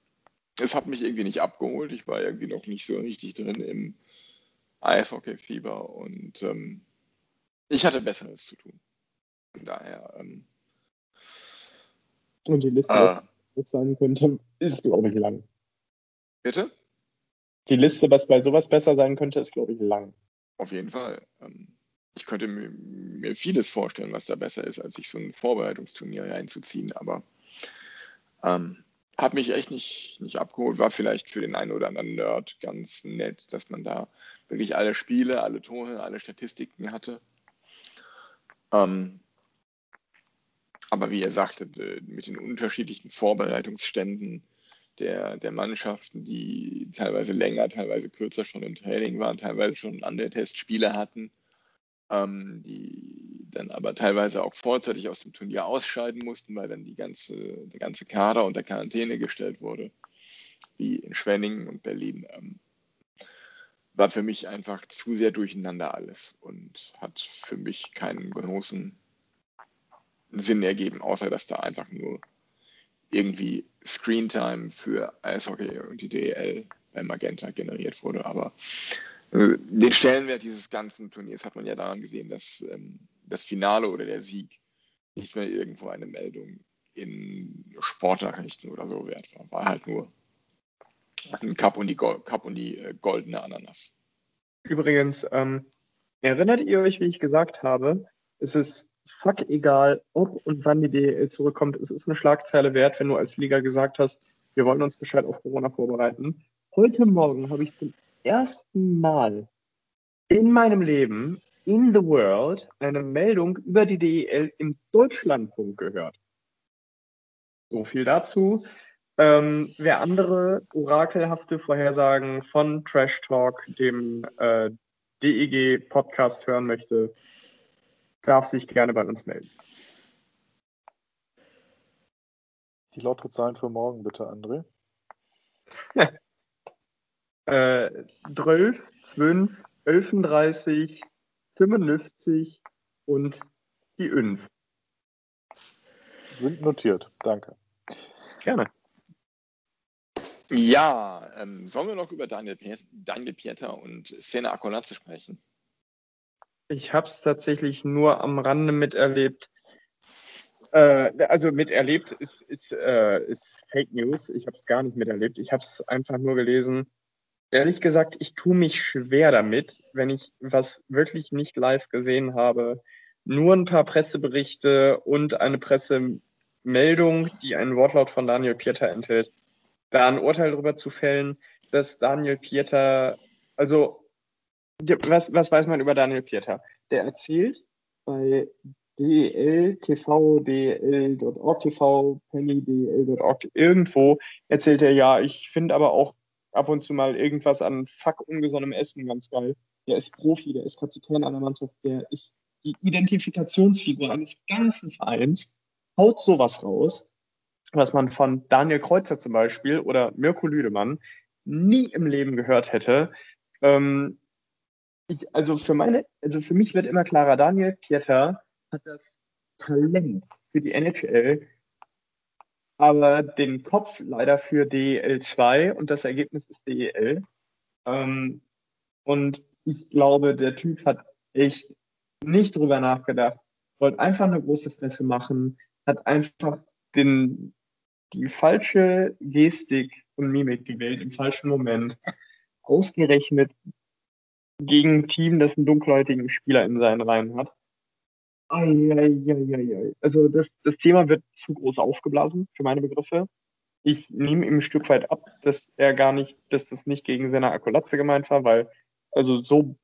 es hat mich irgendwie nicht abgeholt. Ich war irgendwie noch nicht so richtig drin im Eishockey-Fieber und ähm, ich hatte Besseres zu tun. Von daher. Ähm, und die Liste, äh, was sein könnte, ist, glaube ich, lang. Bitte? Die Liste, was bei sowas besser sein könnte, ist, glaube ich, lang. Auf jeden Fall. Ähm, ich könnte mir, vieles vorstellen, was da besser ist, als sich so ein Vorbereitungsturnier reinzuziehen, aber ähm, hat mich echt nicht, nicht abgeholt. War vielleicht für den einen oder anderen Nerd ganz nett, dass man da wirklich alle Spiele, alle Tore, alle Statistiken hatte. Ähm, aber wie ihr sagtet, äh, mit den unterschiedlichen Vorbereitungsständen der, der Mannschaften, die teilweise länger, teilweise kürzer schon im Training waren, teilweise schon an der Testspiele hatten, ähm, die dann aber teilweise auch vorzeitig aus dem Turnier ausscheiden mussten, weil dann die ganze, der ganze Kader unter Quarantäne gestellt wurde, wie in Schwenningen und Berlin. Ähm, war für mich einfach zu sehr durcheinander alles und hat für mich keinen großen Sinn ergeben, außer dass da einfach nur irgendwie Screentime für Eishockey und die DEL bei Magenta generiert wurde. Aber äh, den Stellenwert dieses ganzen Turniers hat man ja daran gesehen, dass ähm, das Finale oder der Sieg nicht mehr irgendwo eine Meldung in Sportnachrichten oder so wert war. War halt nur ein Cup und die, Go Cup und die äh, goldene Ananas. Übrigens, ähm, erinnert ihr euch, wie ich gesagt habe, es ist fuck egal, ob und wann die DEL zurückkommt. Es ist eine Schlagzeile wert, wenn du als Liga gesagt hast, wir wollen uns gescheit auf Corona vorbereiten. Heute Morgen habe ich zum ersten Mal in meinem Leben in the world eine Meldung über die DEL im Deutschlandfunk gehört. So viel dazu. Ähm, wer andere orakelhafte Vorhersagen von Trash Talk, dem äh, DEG-Podcast hören möchte, darf sich gerne bei uns melden. Die Lottozahlen für morgen bitte, André. äh, 12, 12, 11, 55 und die 5. Sind notiert, danke. Gerne. Ja, ähm, sollen wir noch über Daniel, Daniel Pieter und Sena Akonatze sprechen? Ich habe es tatsächlich nur am Rande miterlebt. Äh, also miterlebt ist, ist, äh, ist Fake News. Ich habe es gar nicht miterlebt. Ich habe es einfach nur gelesen. Ehrlich gesagt, ich tue mich schwer damit, wenn ich was wirklich nicht live gesehen habe. Nur ein paar Presseberichte und eine Pressemeldung, die einen Wortlaut von Daniel Pieter enthält, da ein Urteil darüber zu fällen, dass Daniel Pieter, also was, was weiß man über Daniel Pieter? Der erzählt bei DEL, TV, DEL.org, TV, Penny, DEL.org, irgendwo erzählt er, ja, ich finde aber auch ab und zu mal irgendwas an fuck ungesonnenem Essen ganz geil. Der ist Profi, der ist Kapitän einer Mannschaft, der ist die Identifikationsfigur eines ganzen Vereins, haut sowas raus, was man von Daniel Kreuzer zum Beispiel oder Mirko Lüdemann nie im Leben gehört hätte. Ähm, ich, also für meine, also für mich wird immer klarer, Daniel Pieter hat das Talent für die NHL aber den Kopf leider für DEL 2 und das Ergebnis ist DEL. Ähm, und ich glaube, der Typ hat echt nicht drüber nachgedacht, wollte einfach eine große Fresse machen, hat einfach den, die falsche Gestik und Mimik gewählt im falschen Moment. Ausgerechnet gegen ein Team, das einen dunkelhäutigen Spieler in seinen Reihen hat. Eieieiei. Also das, das Thema wird zu groß aufgeblasen für meine Begriffe. Ich nehme ihm ein Stück weit ab, dass er gar nicht, dass das nicht gegen seine Akkulatze gemeint war, weil also so,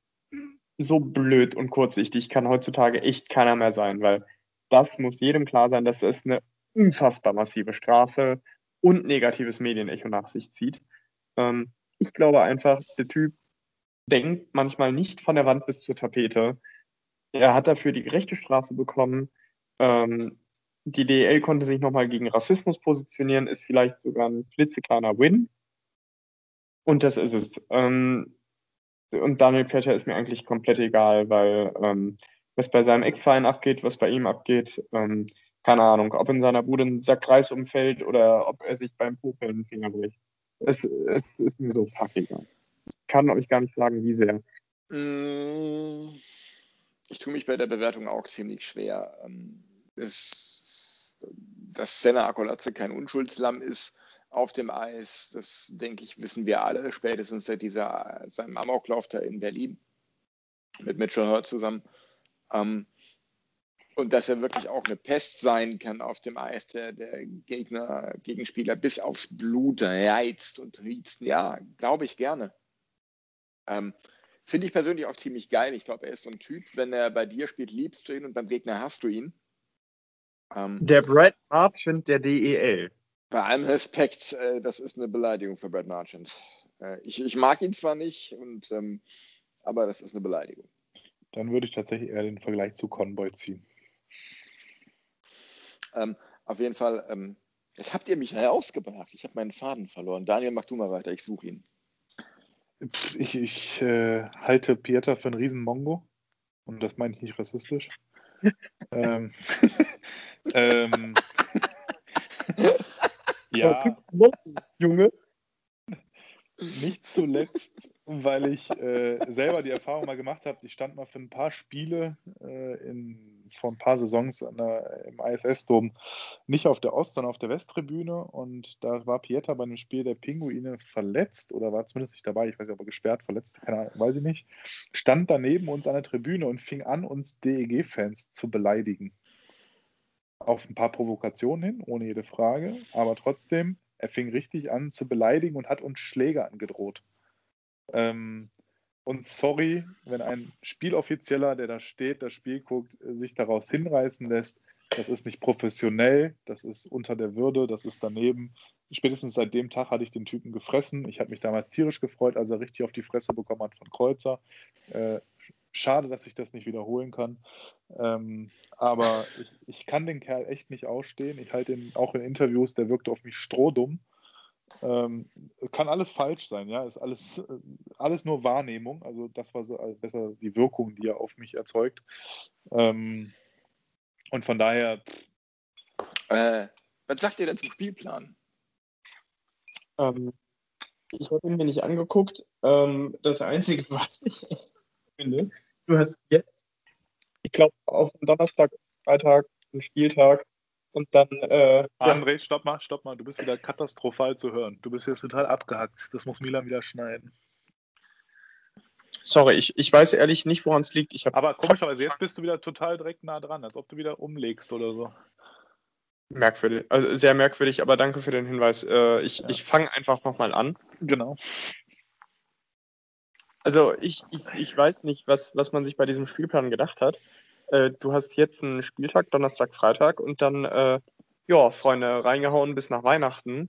so blöd und kurzsichtig kann heutzutage echt keiner mehr sein, weil das muss jedem klar sein, dass es eine unfassbar massive Strafe und negatives Medienecho nach sich zieht. Ähm, ich glaube einfach, der Typ denkt manchmal nicht von der Wand bis zur Tapete. Er hat dafür die gerechte Strafe bekommen. Ähm, die DL konnte sich nochmal gegen Rassismus positionieren, ist vielleicht sogar ein klitzekleiner Win. Und das ist es. Ähm, und Daniel Fletcher ist mir eigentlich komplett egal, weil ähm, was bei seinem Ex-Verein abgeht, was bei ihm abgeht, ähm, keine Ahnung, ob in seiner Bude ein Sack Reis umfällt oder ob er sich beim Popeln den Finger bricht. Es, es ist mir so fuck egal. Kann euch gar nicht sagen, wie sehr. Mm, ich tue mich bei der Bewertung auch ziemlich schwer. Ähm, es, dass Senna Akolatze kein Unschuldslamm ist auf dem Eis, das denke ich, wissen wir alle, spätestens seit dieser, seinem Amoklauf da in Berlin mit Mitchell Hurt zusammen. Ähm, und dass er wirklich auch eine Pest sein kann auf dem Eis, der, der Gegner, Gegenspieler bis aufs Blut reizt und riezt. Ja, glaube ich gerne. Ähm, Finde ich persönlich auch ziemlich geil. Ich glaube, er ist so ein Typ, wenn er bei dir spielt, liebst du ihn und beim Gegner hast du ihn. Ähm, der Brad Marchand der DEL. Bei allem Respekt, äh, das ist eine Beleidigung für Brad Marchand. Äh, ich, ich, mag ihn zwar nicht, und, ähm, aber das ist eine Beleidigung. Dann würde ich tatsächlich eher den Vergleich zu Conboy ziehen. Ähm, auf jeden Fall, ähm, jetzt habt ihr mich herausgebracht. Ich habe meinen Faden verloren. Daniel, mach du mal weiter, ich suche ihn. Ich, ich äh, halte Pieter für einen Riesenmongo. Und das meine ich nicht rassistisch. ähm, ähm, ja. Junge. Nicht zuletzt, weil ich äh, selber die Erfahrung mal gemacht habe, ich stand mal für ein paar Spiele äh, in, vor ein paar Saisons der, im ISS-Dom nicht auf der Ost, sondern auf der Westtribüne und da war Pieter bei einem Spiel der Pinguine verletzt oder war zumindest nicht dabei, ich weiß nicht, ob er gesperrt, verletzt, keine Ahnung, weiß ich nicht, stand daneben uns an der Tribüne und fing an, uns DEG-Fans zu beleidigen. Auf ein paar Provokationen hin, ohne jede Frage, aber trotzdem er fing richtig an zu beleidigen und hat uns Schläge angedroht. Ähm, und sorry, wenn ein Spieloffizieller, der da steht, das Spiel guckt, sich daraus hinreißen lässt, das ist nicht professionell, das ist unter der Würde, das ist daneben. Spätestens seit dem Tag hatte ich den Typen gefressen. Ich habe mich damals tierisch gefreut, als er richtig auf die Fresse bekommen hat von Kreuzer. Äh, schade, dass ich das nicht wiederholen kann. Ähm, aber ich, ich, kann den Kerl echt nicht ausstehen. Ich halte ihn auch in Interviews, der wirkt auf mich strohdumm. Ähm, kann alles falsch sein, ja, ist alles, äh, alles nur Wahrnehmung. Also das war so also besser die Wirkung, die er auf mich erzeugt. Ähm, und von daher. Äh, was sagt ihr denn zum Spielplan? Ähm, ich habe ihn mir nicht angeguckt. Ähm, das Einzige, was ich finde, du hast jetzt, ich glaube, auf dem Donnerstag, Freitag, einen Spieltag und dann. Äh, André, ja. stopp mal, stopp mal, du bist wieder katastrophal zu hören. Du bist jetzt total abgehackt. Das muss Milan wieder schneiden. Sorry, ich, ich weiß ehrlich nicht, woran es liegt. Ich aber komischerweise, jetzt bist du wieder total direkt nah dran, als ob du wieder umlegst oder so. Merkwürdig, also sehr merkwürdig, aber danke für den Hinweis. Äh, ich ja. ich fange einfach nochmal an. Genau. Also ich, ich, ich weiß nicht, was, was man sich bei diesem Spielplan gedacht hat. Äh, du hast jetzt einen Spieltag, Donnerstag, Freitag und dann, äh, ja, Freunde, reingehauen bis nach Weihnachten.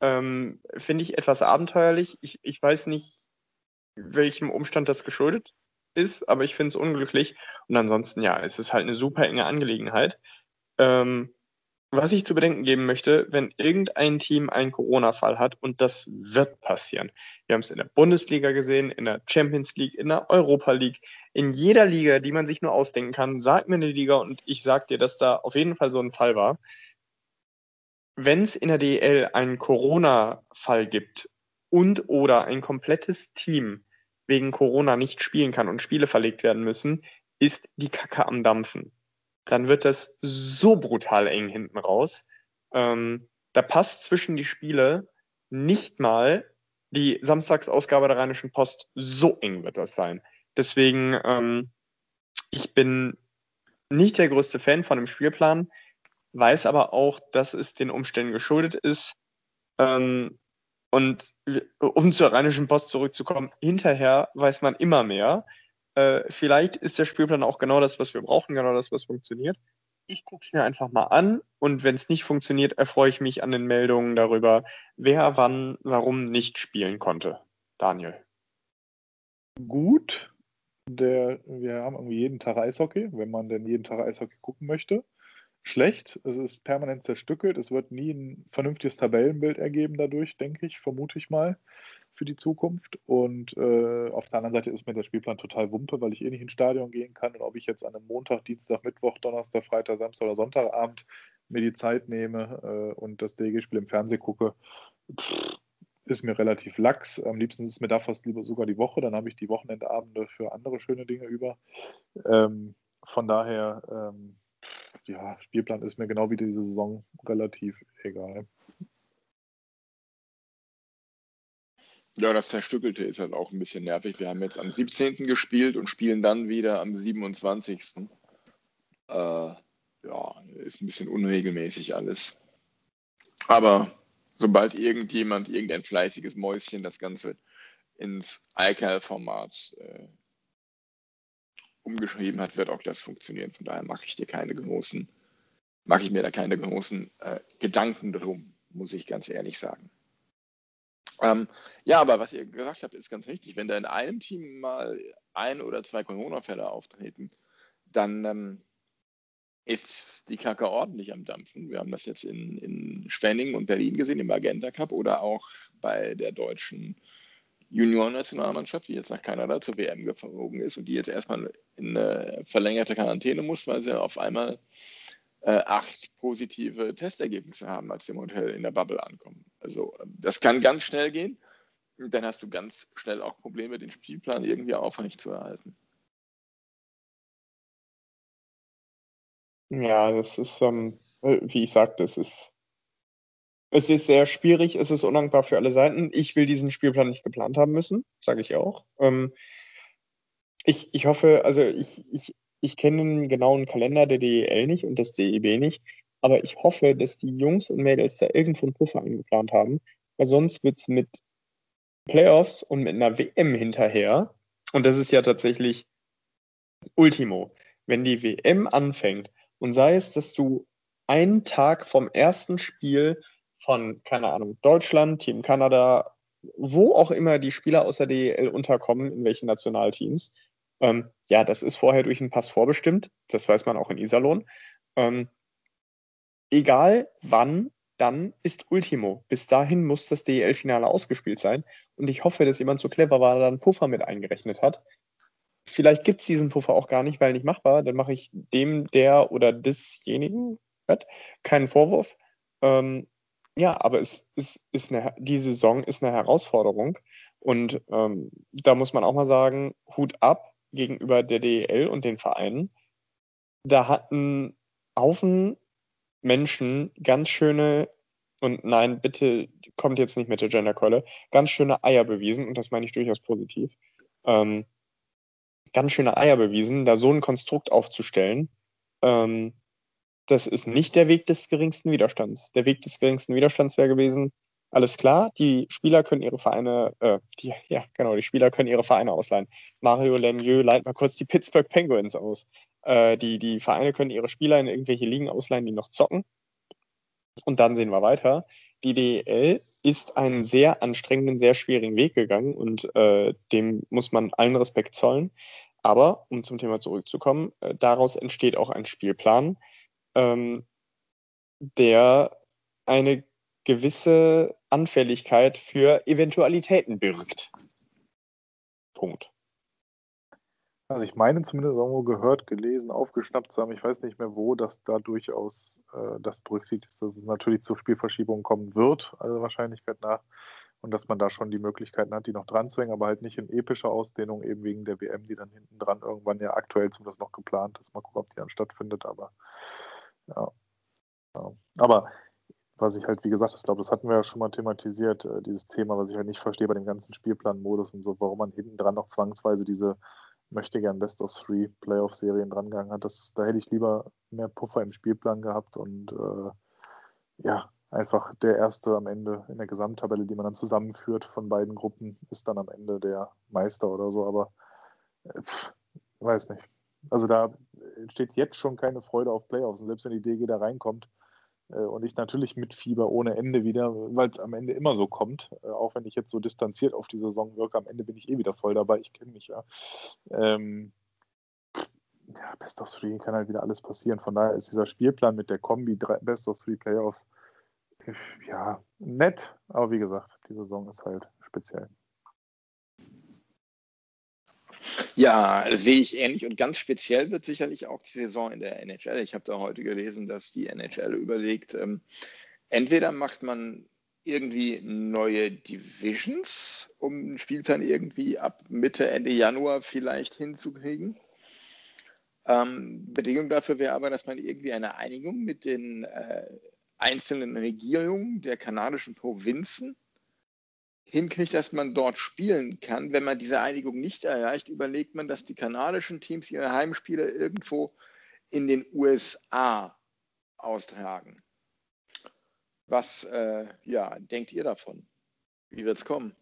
Ähm, Finde ich etwas abenteuerlich. Ich, ich weiß nicht, welchem Umstand das geschuldet ist, aber ich finde es unglücklich. Und ansonsten, ja, es ist halt eine super enge Angelegenheit. Ähm, was ich zu bedenken geben möchte, wenn irgendein Team einen Corona-Fall hat, und das wird passieren. Wir haben es in der Bundesliga gesehen, in der Champions League, in der Europa League, in jeder Liga, die man sich nur ausdenken kann. Sag mir eine Liga und ich sag dir, dass da auf jeden Fall so ein Fall war. wenn es in der DL einen Corona-Fall gibt und oder ein komplettes Team wegen Corona nicht spielen kann und Spiele verlegt werden müssen, ist die Kacke am Dampfen. Dann wird das so brutal eng hinten raus. Ähm, da passt zwischen die Spiele nicht mal die Samstagsausgabe der Rheinischen Post. So eng wird das sein. Deswegen, ähm, ich bin nicht der größte Fan von dem Spielplan, weiß aber auch, dass es den Umständen geschuldet ist. Ähm, und um zur Rheinischen Post zurückzukommen, hinterher weiß man immer mehr. Äh, vielleicht ist der Spielplan auch genau das, was wir brauchen, genau das, was funktioniert. Ich gucke es mir einfach mal an und wenn es nicht funktioniert, erfreue ich mich an den Meldungen darüber, wer wann, warum nicht spielen konnte. Daniel. Gut. Der, wir haben irgendwie jeden Tag Eishockey, wenn man denn jeden Tag Eishockey gucken möchte schlecht. Es ist permanent zerstückelt. Es wird nie ein vernünftiges Tabellenbild ergeben dadurch, denke ich, vermute ich mal, für die Zukunft. Und äh, auf der anderen Seite ist mir der Spielplan total wumpe, weil ich eh nicht ins Stadion gehen kann. Und ob ich jetzt an einem Montag, Dienstag, Mittwoch, Donnerstag, Freitag, Samstag oder Sonntagabend mir die Zeit nehme äh, und das DG-Spiel im Fernsehen gucke, pff, ist mir relativ lax. Am liebsten ist mir da fast lieber sogar die Woche. Dann habe ich die Wochenendabende für andere schöne Dinge über. Ähm, von daher ähm, ja, Spielplan ist mir genau wie diese Saison relativ egal. Ja, das Zerstückelte ist halt auch ein bisschen nervig. Wir haben jetzt am 17. gespielt und spielen dann wieder am 27. Äh, ja, ist ein bisschen unregelmäßig alles. Aber sobald irgendjemand, irgendein fleißiges Mäuschen das Ganze ins iCal-Format äh, umgeschrieben hat, wird auch das funktionieren. Von daher mache ich dir keine großen, mache ich mir da keine großen äh, Gedanken drum, muss ich ganz ehrlich sagen. Ähm, ja, aber was ihr gesagt habt, ist ganz richtig. Wenn da in einem Team mal ein oder zwei Corona-Fälle auftreten, dann ähm, ist die Kacke ordentlich am Dampfen. Wir haben das jetzt in, in Schwenning und Berlin gesehen, im Magenta Cup oder auch bei der deutschen Juniorennationalmannschaft, die jetzt nach Kanada zur WM geflogen ist und die jetzt erstmal in eine verlängerte Quarantäne muss, weil sie auf einmal äh, acht positive Testergebnisse haben, als sie im Hotel in der Bubble ankommen. Also das kann ganz schnell gehen. Dann hast du ganz schnell auch Probleme, den Spielplan irgendwie aufrecht zu erhalten. Ja, das ist, ähm, wie ich sagte, es ist es ist sehr schwierig, es ist undankbar für alle Seiten. Ich will diesen Spielplan nicht geplant haben müssen, sage ich auch. Ähm, ich, ich hoffe, also ich, ich, ich kenne den genauen Kalender der DEL nicht und des DEB nicht, aber ich hoffe, dass die Jungs und Mädels da irgendwo einen Puffer eingeplant haben, weil sonst wird es mit Playoffs und mit einer WM hinterher, und das ist ja tatsächlich Ultimo, wenn die WM anfängt und sei es, dass du einen Tag vom ersten Spiel von, keine Ahnung, Deutschland, Team Kanada, wo auch immer die Spieler aus der DEL unterkommen, in welchen Nationalteams. Ähm, ja, das ist vorher durch einen Pass vorbestimmt. Das weiß man auch in Iserlohn. Ähm, egal wann, dann ist Ultimo. Bis dahin muss das DEL-Finale ausgespielt sein. Und ich hoffe, dass jemand so clever war, da einen Puffer mit eingerechnet hat. Vielleicht gibt es diesen Puffer auch gar nicht, weil nicht machbar. Dann mache ich dem, der oder desjenigen keinen Vorwurf. Ähm, ja, aber es ist, ist eine, die Saison ist eine Herausforderung. Und ähm, da muss man auch mal sagen, Hut ab gegenüber der DEL und den Vereinen. Da hatten Haufen Menschen ganz schöne, und nein, bitte kommt jetzt nicht mit der Genderkeule, ganz schöne Eier bewiesen, und das meine ich durchaus positiv. Ähm, ganz schöne Eier bewiesen, da so ein Konstrukt aufzustellen, ähm, das ist nicht der Weg des geringsten Widerstands. Der Weg des geringsten Widerstands wäre gewesen, alles klar, die Spieler können ihre Vereine, äh, die, ja, genau, die Spieler können ihre Vereine ausleihen. Mario Lemieux leiht mal kurz die Pittsburgh Penguins aus. Äh, die, die Vereine können ihre Spieler in irgendwelche Ligen ausleihen, die noch zocken. Und dann sehen wir weiter. Die DEL ist einen sehr anstrengenden, sehr schwierigen Weg gegangen und äh, dem muss man allen Respekt zollen. Aber um zum Thema zurückzukommen, äh, daraus entsteht auch ein Spielplan, ähm, der eine gewisse Anfälligkeit für Eventualitäten birgt. Punkt. Also ich meine zumindest irgendwo gehört, gelesen, aufgeschnappt zu haben, ich weiß nicht mehr wo, dass da durchaus äh, das berücksichtigt ist, dass es natürlich zu Spielverschiebungen kommen wird, also Wahrscheinlichkeit nach, und dass man da schon die Möglichkeiten hat, die noch dran zu hängen, aber halt nicht in epischer Ausdehnung, eben wegen der WM, die dann hinten dran irgendwann ja aktuell zumindest noch geplant ist. Mal gucken, ob die dann stattfindet, aber ja. ja. Aber was ich halt, wie gesagt, ich glaube, das hatten wir ja schon mal thematisiert, äh, dieses Thema, was ich halt nicht verstehe bei dem ganzen Spielplanmodus und so, warum man hinten dran noch zwangsweise diese möchte gern Best of Three Playoff-Serien drangegangen hat. Das, da hätte ich lieber mehr Puffer im Spielplan gehabt und äh, ja, einfach der Erste am Ende in der Gesamttabelle, die man dann zusammenführt von beiden Gruppen, ist dann am Ende der Meister oder so, aber äh, pff, weiß nicht. Also da entsteht jetzt schon keine Freude auf Playoffs und selbst wenn die DG da reinkommt, und ich natürlich mit Fieber ohne Ende wieder, weil es am Ende immer so kommt. Äh, auch wenn ich jetzt so distanziert auf die Saison wirke, am Ende bin ich eh wieder voll dabei. Ich kenne mich ja. Ähm, ja, Best of Three kann halt wieder alles passieren. Von daher ist dieser Spielplan mit der Kombi Best of Three Playoffs ja nett, aber wie gesagt, die Saison ist halt speziell. Ja, sehe ich ähnlich und ganz speziell wird sicherlich auch die Saison in der NHL. Ich habe da heute gelesen, dass die NHL überlegt, ähm, entweder macht man irgendwie neue Divisions, um den Spielplan irgendwie ab Mitte, Ende Januar vielleicht hinzukriegen. Ähm, Bedingung dafür wäre aber, dass man irgendwie eine Einigung mit den äh, einzelnen Regierungen der kanadischen Provinzen hinkriegt, dass man dort spielen kann. Wenn man diese Einigung nicht erreicht, überlegt man, dass die kanadischen Teams ihre Heimspiele irgendwo in den USA austragen. Was äh, ja, denkt ihr davon? Wie wird es kommen?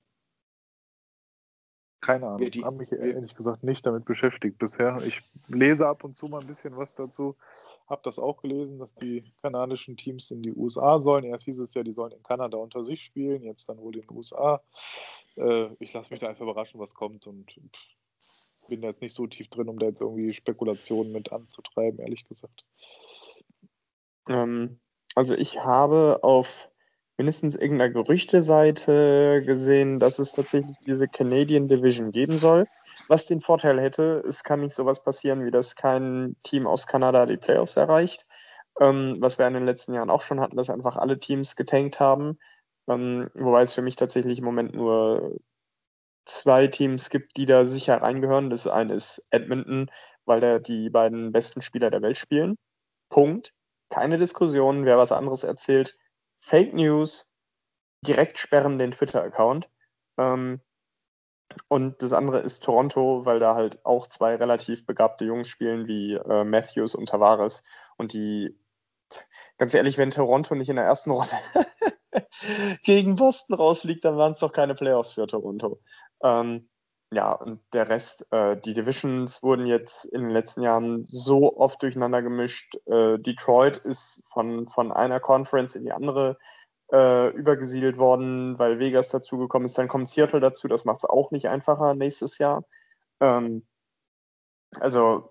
Keine Ahnung. Ich habe mich ehrlich gesagt nicht damit beschäftigt bisher. Ich lese ab und zu mal ein bisschen was dazu. Habe das auch gelesen, dass die kanadischen Teams in die USA sollen. Erst hieß es ja, die sollen in Kanada unter sich spielen, jetzt dann wohl in den USA. Äh, ich lasse mich da einfach überraschen, was kommt und bin da jetzt nicht so tief drin, um da jetzt irgendwie Spekulationen mit anzutreiben, ehrlich gesagt. Ähm, also ich habe auf mindestens irgendeiner Gerüchteseite gesehen, dass es tatsächlich diese Canadian Division geben soll. Was den Vorteil hätte, es kann nicht sowas passieren, wie dass kein Team aus Kanada die Playoffs erreicht. Ähm, was wir in den letzten Jahren auch schon hatten, dass einfach alle Teams getankt haben. Ähm, wobei es für mich tatsächlich im Moment nur zwei Teams gibt, die da sicher reingehören. Das eine ist Edmonton, weil da die beiden besten Spieler der Welt spielen. Punkt. Keine Diskussion, wer was anderes erzählt, Fake News, direkt sperren den Twitter-Account. Ähm, und das andere ist Toronto, weil da halt auch zwei relativ begabte Jungs spielen, wie äh, Matthews und Tavares. Und die, ganz ehrlich, wenn Toronto nicht in der ersten Runde gegen Boston rausfliegt, dann waren es doch keine Playoffs für Toronto. Ähm, ja, und der Rest, äh, die Divisions wurden jetzt in den letzten Jahren so oft durcheinander gemischt. Äh, Detroit ist von, von einer Conference in die andere äh, übergesiedelt worden, weil Vegas dazugekommen ist. Dann kommt Seattle dazu, das macht es auch nicht einfacher nächstes Jahr. Ähm, also,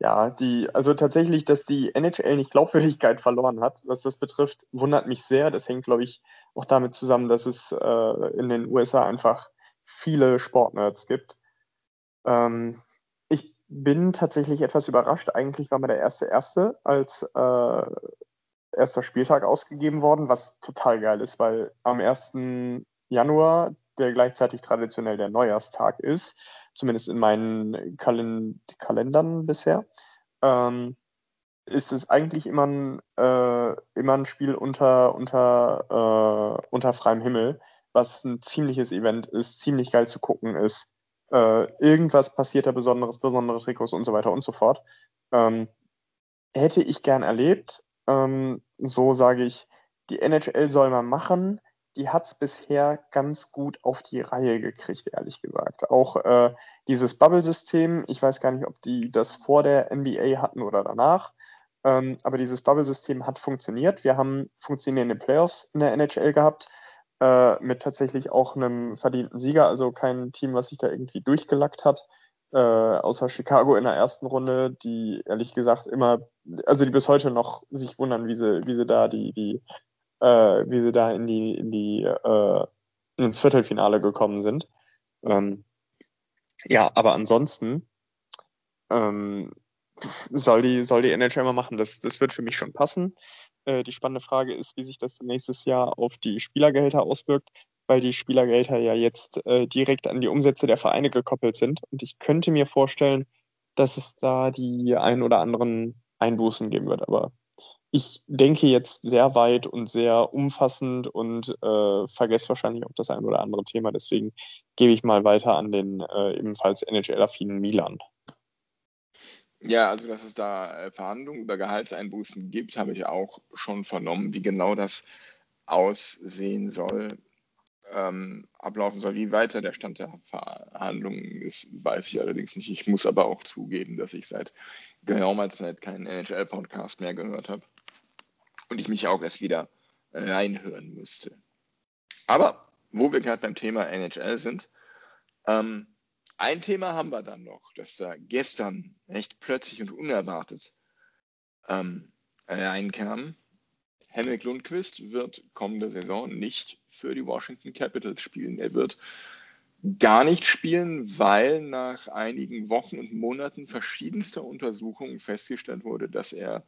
ja, die, also tatsächlich, dass die NHL nicht Glaubwürdigkeit verloren hat, was das betrifft, wundert mich sehr. Das hängt, glaube ich, auch damit zusammen, dass es äh, in den USA einfach viele Sportnerds gibt. Ähm, ich bin tatsächlich etwas überrascht. Eigentlich war mir der erste erste als äh, erster Spieltag ausgegeben worden, was total geil ist, weil am 1. Januar, der gleichzeitig traditionell der Neujahrstag ist, zumindest in meinen Kalen Kalendern bisher, ähm, ist es eigentlich immer ein, äh, immer ein Spiel unter, unter, äh, unter freiem Himmel was ein ziemliches Event ist, ziemlich geil zu gucken ist. Äh, irgendwas passiert da Besonderes, besondere Trikots und so weiter und so fort. Ähm, hätte ich gern erlebt. Ähm, so sage ich, die NHL soll man machen. Die hat es bisher ganz gut auf die Reihe gekriegt, ehrlich gesagt. Auch äh, dieses Bubble-System, ich weiß gar nicht, ob die das vor der NBA hatten oder danach. Ähm, aber dieses Bubble-System hat funktioniert. Wir haben funktionierende Playoffs in der NHL gehabt äh, mit tatsächlich auch einem verdienten Sieger, also kein Team, was sich da irgendwie durchgelackt hat, äh, außer Chicago in der ersten Runde, die ehrlich gesagt immer, also die bis heute noch sich wundern, wie sie, wie sie da die, die äh, wie sie da in die, in die äh, ins Viertelfinale gekommen sind. Ähm, ja, aber ansonsten ähm, soll, die, soll die NHL mal machen. Das, das wird für mich schon passen. Äh, die spannende Frage ist, wie sich das nächstes Jahr auf die Spielergehälter auswirkt, weil die Spielergehälter ja jetzt äh, direkt an die Umsätze der Vereine gekoppelt sind. Und ich könnte mir vorstellen, dass es da die ein oder anderen Einbußen geben wird. Aber ich denke jetzt sehr weit und sehr umfassend und äh, vergesse wahrscheinlich auch das ein oder andere Thema. Deswegen gebe ich mal weiter an den äh, ebenfalls NHL-affinen Milan. Ja, also dass es da äh, Verhandlungen über Gehaltseinbußen gibt, habe ich auch schon vernommen. Wie genau das aussehen soll, ähm, ablaufen soll, wie weiter der Stand der Verhandlungen ist, weiß ich allerdings nicht. Ich muss aber auch zugeben, dass ich seit geraumer Zeit keinen NHL-Podcast mehr gehört habe und ich mich auch erst wieder reinhören müsste. Aber wo wir gerade beim Thema NHL sind, ähm, ein Thema haben wir dann noch, das da gestern recht plötzlich und unerwartet ähm, reinkam. Henrik Lundqvist wird kommende Saison nicht für die Washington Capitals spielen. Er wird gar nicht spielen, weil nach einigen Wochen und Monaten verschiedenster Untersuchungen festgestellt wurde, dass er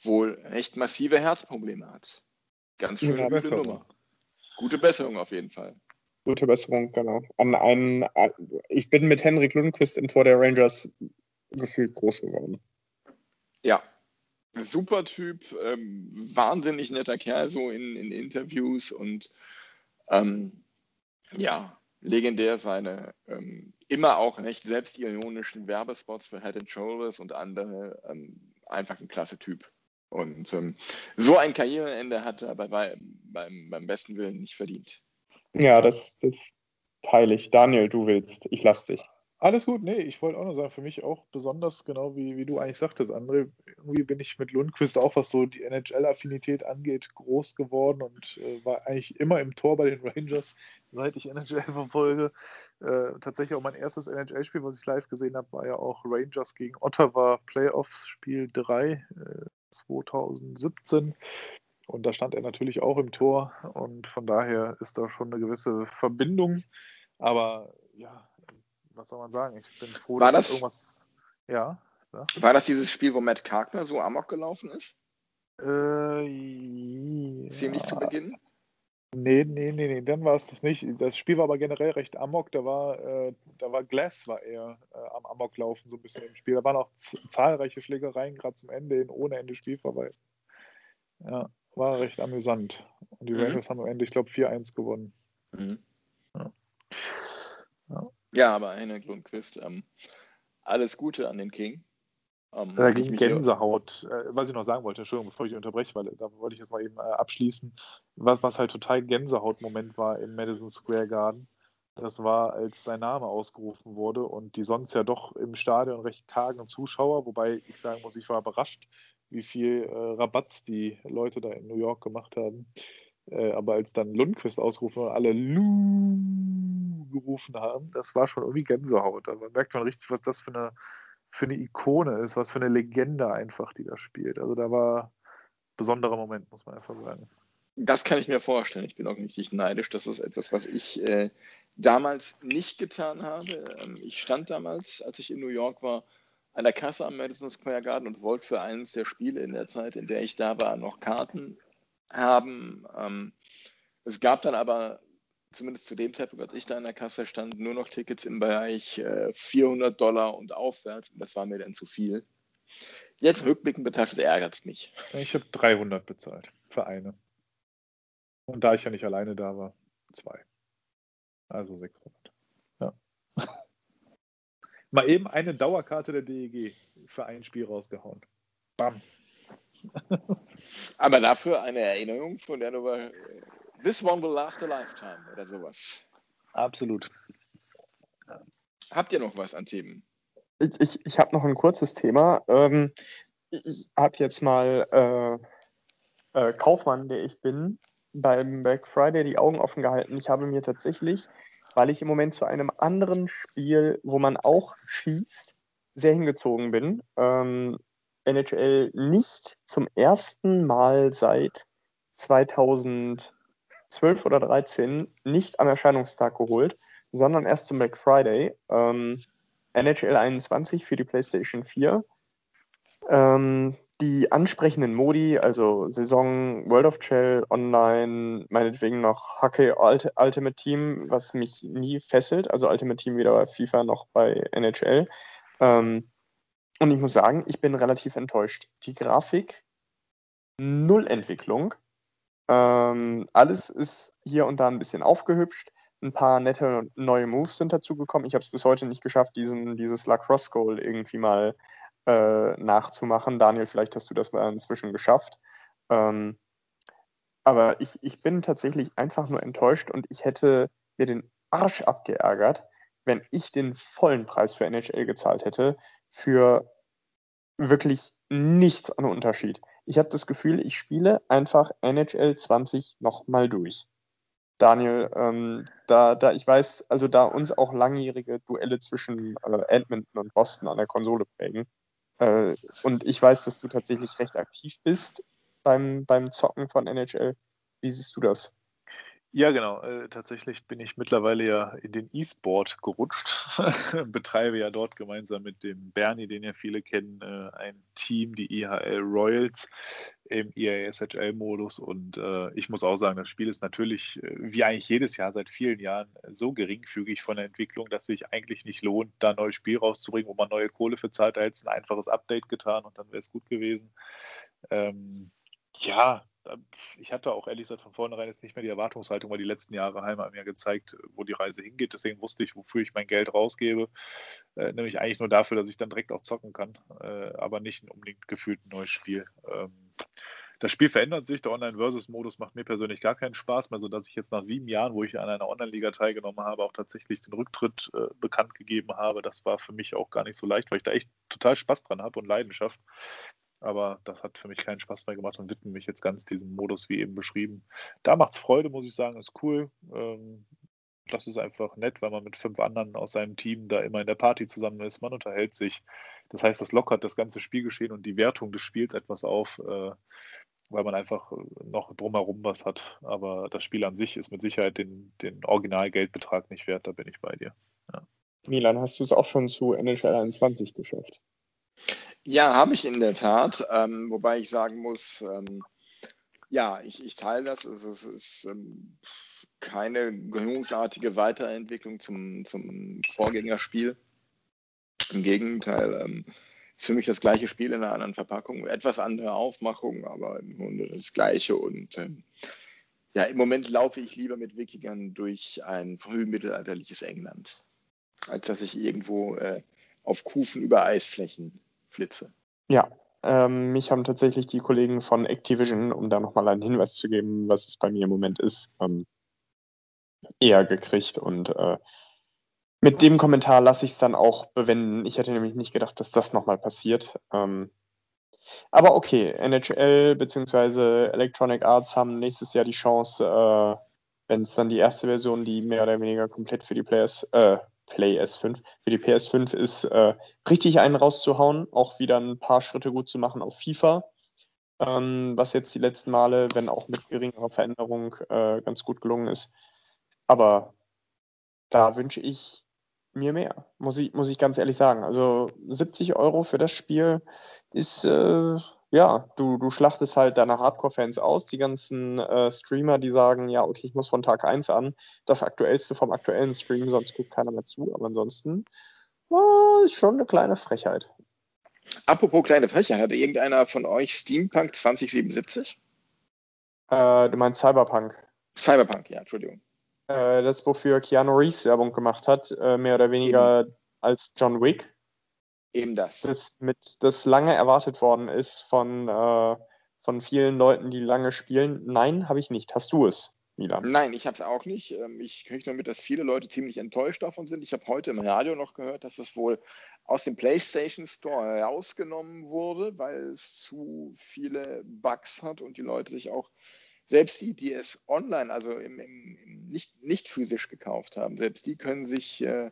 wohl recht massive Herzprobleme hat. Ganz schön Ja, gute. Nummer. Gute Besserung auf jeden Fall. Gute Besserung, genau. An einen, ich bin mit Henrik Lundqvist im Tor der Rangers gefühlt groß geworden. Ja, super Typ, ähm, wahnsinnig netter Kerl so in, in Interviews und ähm, ja, legendär seine ähm, immer auch recht selbstironischen Werbespots für Head and Shoulders und andere. Ähm, einfach ein klasse Typ. Und ähm, so ein Karriereende hat er bei, beim, beim besten Willen nicht verdient. Ja, das, das teile ich. Daniel, du willst. Ich lass dich. Alles gut, nee, ich wollte auch nur sagen, für mich auch besonders, genau wie, wie du eigentlich sagtest, André, irgendwie bin ich mit Lundqvist auch, was so die NHL-Affinität angeht, groß geworden und äh, war eigentlich immer im Tor bei den Rangers, seit ich NHL verfolge. Äh, tatsächlich auch mein erstes NHL-Spiel, was ich live gesehen habe, war ja auch Rangers gegen Ottawa Playoffs Spiel 3 äh, 2017. Und da stand er natürlich auch im Tor und von daher ist da schon eine gewisse Verbindung. Aber ja, was soll man sagen? Ich bin froh, War dass das- irgendwas. Ja. War das dieses Spiel, wo Matt Karkner so amok gelaufen ist? Äh, Ziemlich ja. zu Beginn? Nee, nee, nee, nee, dann war es das nicht. Das Spiel war aber generell recht amok. Da war, äh, da war Glass war eher äh, am Amoklaufen so ein bisschen im Spiel. Da waren auch zahlreiche Schlägereien, gerade zum Ende hin, ohne Ende Spielverweis. Ja, war recht amüsant. Und die Mhm. Rangers haben am Ende, ich glaube, 4-1 gewonnen. Mhm. Ja. Ja. Ja, aber Henrik Lundqvist, ähm, alles Gute an den King. Ähm, Da ging Gänsehaut, äh, was ich noch sagen wollte, Entschuldigung, bevor ich unterbreche, weil da wollte ich jetzt mal eben äh, abschließen, was, was halt total Gänsehaut-Moment war im Madison Square Garden. Das war, als sein Name ausgerufen wurde und die sonst ja doch im Stadion recht kargen Zuschauer, wobei ich sagen muss, ich war überrascht, wie viel äh, Rabatz die Leute da in New York gemacht haben. Äh, aber als dann Lundqvist ausgerufen wurde, alle Lu gerufen haben, das war schon irgendwie Gänsehaut. Man merkt schon richtig, was das für eine, für eine Ikone ist, was für eine Legende einfach, die da spielt. Also da war ein besonderer Moment, muss man einfach sagen. Das kann ich mir vorstellen. Ich bin auch richtig neidisch. Das ist etwas, was ich äh, damals nicht getan habe. Ähm, ich stand damals, als ich in New York war, an der Kasse am Madison Square Garden und wollte für eines der Spiele in der Zeit, in der ich da war, noch Karten haben. Ähm, es gab dann aber, zumindest zu dem Zeitpunkt, als ich da an der Kasse stand, nur noch Tickets im Bereich äh, 400 Dollar und aufwärts. Das war mir dann zu viel. Jetzt rückblickend betrachtet ärgert es mich. Ich habe 300 bezahlt für eine. Und da ich ja nicht alleine da war, zwei. Also 600. Ja. Mal eben eine Dauerkarte der DEG für ein Spiel rausgehauen. Bam. Aber dafür eine Erinnerung, von der du äh, This one will last a lifetime oder sowas. Absolut. Habt ihr noch was an Themen? Ich, ich, ich habe noch ein kurzes Thema. Ähm, ich habe jetzt mal äh, äh, Kaufmann, der ich bin, beim Black Friday die Augen offen gehalten. Ich habe mir tatsächlich, weil ich im Moment zu einem anderen Spiel, wo man auch schießt, sehr hingezogen bin, ähm, NHL nicht zum ersten Mal seit 2012 oder 2013 nicht am Erscheinungstag geholt, sondern erst zum Black Friday. Ähm, NHL 21 für die PlayStation 4. Ähm, die ansprechenden Modi, also Saison, World of Shell, Online, meinetwegen noch Hockey Ultimate Team, was mich nie fesselt, also Ultimate Team weder bei FIFA noch bei NHL. Ähm, und ich muss sagen, ich bin relativ enttäuscht. Die Grafik, null Entwicklung. Ähm, alles ist hier und da ein bisschen aufgehübscht. Ein paar nette neue Moves sind dazugekommen. Ich habe es bis heute nicht geschafft, diesen, dieses Lacrosse Goal irgendwie mal äh, nachzumachen. Daniel, vielleicht hast du das mal inzwischen geschafft. Ähm, aber ich, ich bin tatsächlich einfach nur enttäuscht und ich hätte mir den Arsch abgeärgert, wenn ich den vollen Preis für NHL gezahlt hätte, für wirklich nichts an Unterschied. Ich habe das Gefühl, ich spiele einfach NHL 20 nochmal durch. Daniel, ähm, da, da ich weiß, also da uns auch langjährige Duelle zwischen äh, Edmonton und Boston an der Konsole prägen, äh, und ich weiß, dass du tatsächlich recht aktiv bist beim, beim Zocken von NHL. Wie siehst du das? Ja, genau. Äh, tatsächlich bin ich mittlerweile ja in den E-Sport gerutscht. Betreibe ja dort gemeinsam mit dem Bernie, den ja viele kennen, äh, ein Team, die IHL Royals im EASHL-Modus. Und äh, ich muss auch sagen, das Spiel ist natürlich, äh, wie eigentlich jedes Jahr seit vielen Jahren, so geringfügig von der Entwicklung, dass sich eigentlich nicht lohnt, da ein neues Spiel rauszubringen, wo man neue Kohle für zahlt. Da hätte es ein einfaches Update getan und dann wäre es gut gewesen. Ähm, ja, ich hatte auch ehrlich gesagt von vornherein jetzt nicht mehr die Erwartungshaltung, weil die letzten Jahre Heim haben ja gezeigt, wo die Reise hingeht. Deswegen wusste ich, wofür ich mein Geld rausgebe. Äh, nämlich eigentlich nur dafür, dass ich dann direkt auch zocken kann, äh, aber nicht unbedingt gefühlt ein neues Spiel. Ähm, das Spiel verändert sich, der Online-Versus-Modus macht mir persönlich gar keinen Spaß mehr, sodass ich jetzt nach sieben Jahren, wo ich an einer Online-Liga teilgenommen habe, auch tatsächlich den Rücktritt äh, bekannt gegeben habe. Das war für mich auch gar nicht so leicht, weil ich da echt total Spaß dran habe und Leidenschaft. Aber das hat für mich keinen Spaß mehr gemacht und widme mich jetzt ganz diesem Modus, wie eben beschrieben. Da macht es Freude, muss ich sagen, ist cool. Ähm, das ist einfach nett, weil man mit fünf anderen aus seinem Team da immer in der Party zusammen ist. Man unterhält sich. Das heißt, das lockert das ganze Spielgeschehen und die Wertung des Spiels etwas auf, äh, weil man einfach noch drumherum was hat. Aber das Spiel an sich ist mit Sicherheit den, den Originalgeldbetrag nicht wert. Da bin ich bei dir. Ja. Milan, hast du es auch schon zu NHL 21 geschafft? Ja, habe ich in der Tat. Ähm, wobei ich sagen muss, ähm, ja, ich, ich teile das. Also, es ist ähm, keine großartige Weiterentwicklung zum, zum Vorgängerspiel. Im Gegenteil, ähm, ist für mich das gleiche Spiel in einer anderen Verpackung. Etwas andere Aufmachung, aber im Grunde das gleiche. Und ähm, ja, im Moment laufe ich lieber mit Wikingern durch ein frühmittelalterliches England, als dass ich irgendwo äh, auf Kufen über Eisflächen flitze. Ja, ähm, mich haben tatsächlich die Kollegen von Activision, um da nochmal einen Hinweis zu geben, was es bei mir im Moment ist, ähm, eher gekriegt. Und äh, mit dem Kommentar lasse ich es dann auch bewenden. Ich hätte nämlich nicht gedacht, dass das nochmal passiert. Ähm, aber okay, NHL bzw. Electronic Arts haben nächstes Jahr die Chance, äh, wenn es dann die erste Version, die mehr oder weniger komplett für die Players, äh, Play S5 für die PS5 ist, äh, richtig einen rauszuhauen, auch wieder ein paar Schritte gut zu machen auf FIFA, ähm, was jetzt die letzten Male, wenn auch mit geringerer Veränderung, äh, ganz gut gelungen ist. Aber da wünsche ich mir mehr, muss ich, muss ich ganz ehrlich sagen. Also 70 Euro für das Spiel ist äh, ja, du, du schlachtest halt deine Hardcore-Fans aus, die ganzen äh, Streamer, die sagen, ja, okay, ich muss von Tag 1 an das Aktuellste vom aktuellen Stream, sonst guckt keiner mehr zu. Aber ansonsten oh, ist schon eine kleine Frechheit. Apropos kleine Frechheit, hat irgendeiner von euch Steampunk 2077? Äh, du meinst Cyberpunk? Cyberpunk, ja, Entschuldigung. Äh, das, wofür Keanu Reeves Werbung gemacht hat, äh, mehr oder weniger Eben. als John Wick. Eben das. Das, mit, das lange erwartet worden ist von, äh, von vielen Leuten, die lange spielen. Nein, habe ich nicht. Hast du es, Milan? Nein, ich habe es auch nicht. Ähm, ich kriege nur mit, dass viele Leute ziemlich enttäuscht davon sind. Ich habe heute im Radio noch gehört, dass es wohl aus dem PlayStation Store rausgenommen wurde, weil es zu viele Bugs hat und die Leute sich auch selbst die, die es online, also im, im, im nicht, nicht physisch gekauft haben, selbst die können sich äh,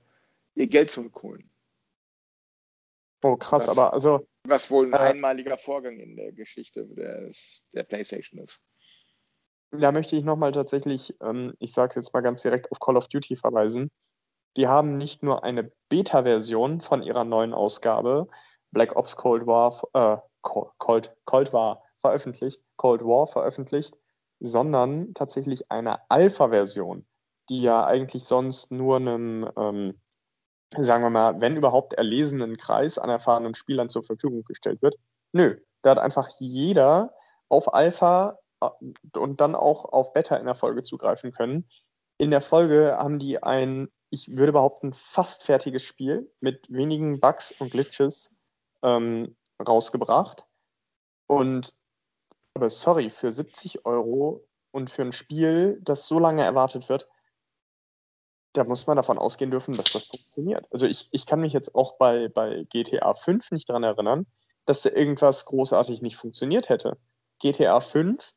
ihr Geld zurückholen. Oh, krass, was, aber also. Was wohl ein äh, einmaliger Vorgang in der Geschichte des, der PlayStation ist. Da möchte ich nochmal tatsächlich, ähm, ich sage jetzt mal ganz direkt, auf Call of Duty verweisen. die haben nicht nur eine Beta-Version von ihrer neuen Ausgabe, Black Ops Cold War, äh, Cold, Cold War veröffentlicht, Cold War veröffentlicht, sondern tatsächlich eine Alpha-Version, die ja eigentlich sonst nur einem, ähm, sagen wir mal, wenn überhaupt erlesenen Kreis an erfahrenen Spielern zur Verfügung gestellt wird. Nö, da hat einfach jeder auf Alpha äh, und dann auch auf Beta in der Folge zugreifen können. In der Folge haben die ein, ich würde behaupten, fast fertiges Spiel mit wenigen Bugs und Glitches ähm, rausgebracht. Und aber sorry, für 70 Euro und für ein Spiel, das so lange erwartet wird, da muss man davon ausgehen dürfen, dass das funktioniert. Also ich, ich kann mich jetzt auch bei, bei GTA 5 nicht daran erinnern, dass da irgendwas großartig nicht funktioniert hätte. GTA 5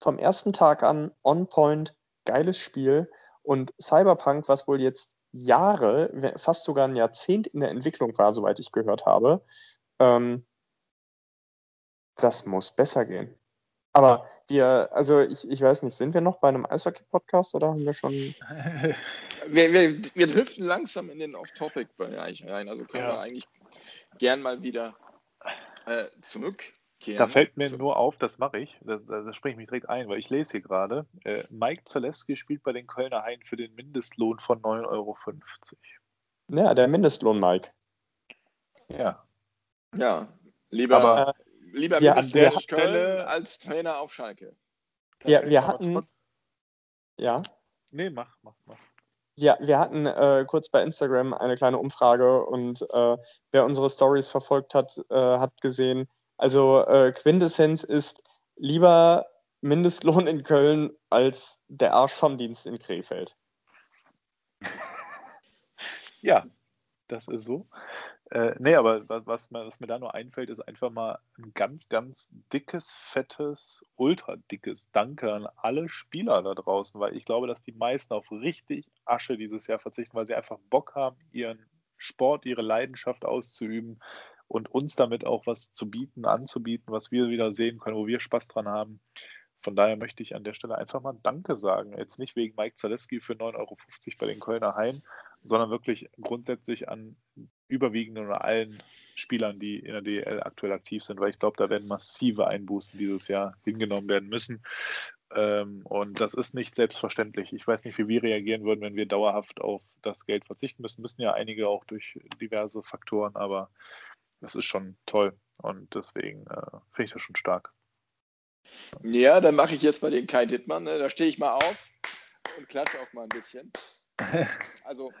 vom ersten Tag an on point, geiles Spiel und Cyberpunk, was wohl jetzt Jahre, fast sogar ein Jahrzehnt in der Entwicklung war, soweit ich gehört habe, ähm, das muss besser gehen. Aber wir, also ich, ich weiß nicht, sind wir noch bei einem Eishockey-Podcast oder haben wir schon. wir, wir, wir driften langsam in den Off-Topic-Bereich rein. Also können ja. wir eigentlich gern mal wieder äh, zurückkehren. Da fällt mir nur auf, das mache ich, das, das spreche ich mich direkt ein, weil ich lese hier gerade, äh, Mike Zalewski spielt bei den Kölner Haien für den Mindestlohn von 9,50 Euro. Ja, der Mindestlohn, Mike. Ja. Ja, lieber, Aber, lieber ja, an der Köln Stelle, als Trainer auf Schalke. Ja, wir hatten. Ja. Nee, mach, mach, mach. Ja, wir hatten äh, kurz bei Instagram eine kleine Umfrage und äh, wer unsere Stories verfolgt hat, äh, hat gesehen, also äh, Quintessenz ist lieber Mindestlohn in Köln als der Arsch vom Dienst in Krefeld. Ja, das ist so. Äh, nee, aber was, was, mir, was, mir, da nur einfällt, ist einfach mal ein ganz, ganz dickes, fettes, ultra dickes Danke an alle Spieler da draußen, weil ich glaube, dass die meisten auf richtig Asche dieses Jahr verzichten, weil sie einfach Bock haben, ihren Sport, ihre Leidenschaft auszuüben und uns damit auch was zu bieten, anzubieten, was wir wieder sehen können, wo wir Spaß dran haben. Von daher möchte ich an der Stelle einfach mal Danke sagen. Jetzt nicht wegen Mike Zaleski für 9,50 Euro bei den Kölner Haien, sondern wirklich grundsätzlich an überwiegenden oder allen Spielern, die in der DL aktuell aktiv sind, weil ich glaube, da werden massive Einbußen dieses Jahr hingenommen werden müssen. Ähm, und das ist nicht selbstverständlich. Ich weiß nicht, wie wir reagieren würden, wenn wir dauerhaft auf das Geld verzichten müssen. Müssen ja einige auch durch diverse Faktoren, aber das ist schon toll. Und deswegen äh, finde ich das schon stark. Ja, dann mache ich jetzt mal den Kai Dittmann. Ne? Da stehe ich mal auf und klatsche auch mal ein bisschen. Also.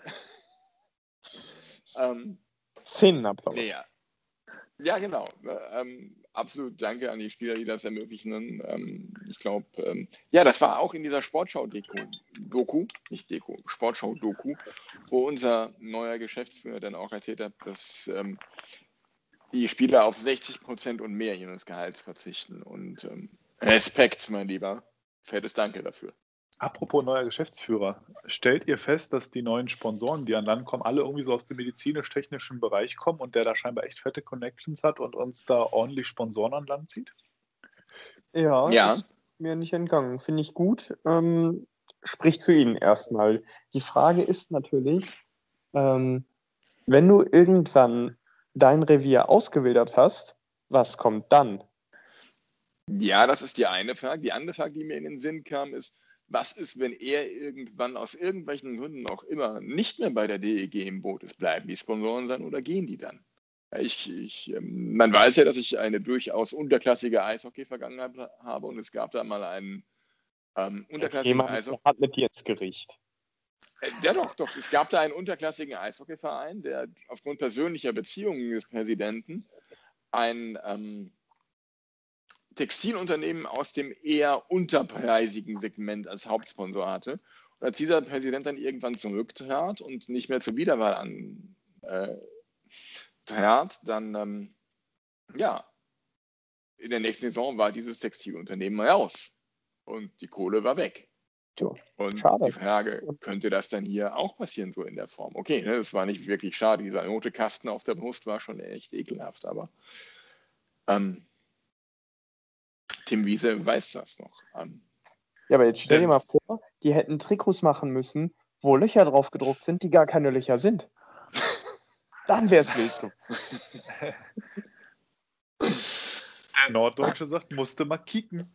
Ähm, Szenenapplaus. Nee, ja. ja, genau. Ne? Ähm, absolut danke an die Spieler, die das ermöglichen. Ähm, ich glaube, ähm, ja, das war auch in dieser Sportschau-Doku, nicht Deko, Sportschau-Doku, wo unser neuer Geschäftsführer dann auch erzählt hat, dass ähm, die Spieler auf 60 Prozent und mehr ihres Gehalts verzichten. Und ähm, Respekt, mein Lieber. Fettes Danke dafür. Apropos neuer Geschäftsführer, stellt ihr fest, dass die neuen Sponsoren, die an Land kommen, alle irgendwie so aus dem medizinisch-technischen Bereich kommen und der da scheinbar echt fette Connections hat und uns da ordentlich Sponsoren an Land zieht? Ja, ja. ist mir nicht entgangen. Finde ich gut. Ähm, spricht für ihn erstmal. Die Frage ist natürlich, ähm, wenn du irgendwann dein Revier ausgewildert hast, was kommt dann? Ja, das ist die eine Frage. Die andere Frage, die mir in den Sinn kam, ist, was ist, wenn er irgendwann aus irgendwelchen Gründen auch immer nicht mehr bei der DEG im Boot ist? Bleiben die Sponsoren dann oder gehen die dann? Ich, ich, ähm, man weiß ja, dass ich eine durchaus unterklassige Eishockey-Vergangenheit habe und es gab da mal einen ähm, unterklassigen Eishockey. hat mit ins Gericht. Äh, ja, doch, doch. Es gab da einen unterklassigen Eishockeyverein, der aufgrund persönlicher Beziehungen des Präsidenten ein ähm, Textilunternehmen aus dem eher unterpreisigen Segment als Hauptsponsor hatte. Und als dieser Präsident dann irgendwann zurücktrat und nicht mehr zur Wiederwahl antrat, äh, dann, ähm, ja, in der nächsten Saison war dieses Textilunternehmen mal aus. Und die Kohle war weg. Tja, und schade. die Frage, könnte das dann hier auch passieren, so in der Form? Okay, ne, das war nicht wirklich schade. Dieser rote Kasten auf der Brust war schon echt ekelhaft, aber ähm, Tim Wiese weiß das noch. Ähm, ja, aber jetzt stell dir mal vor, die hätten Trikots machen müssen, wo Löcher drauf gedruckt sind, die gar keine Löcher sind. Dann wäre es wild. Der Norddeutsche sagt, musste mal kicken.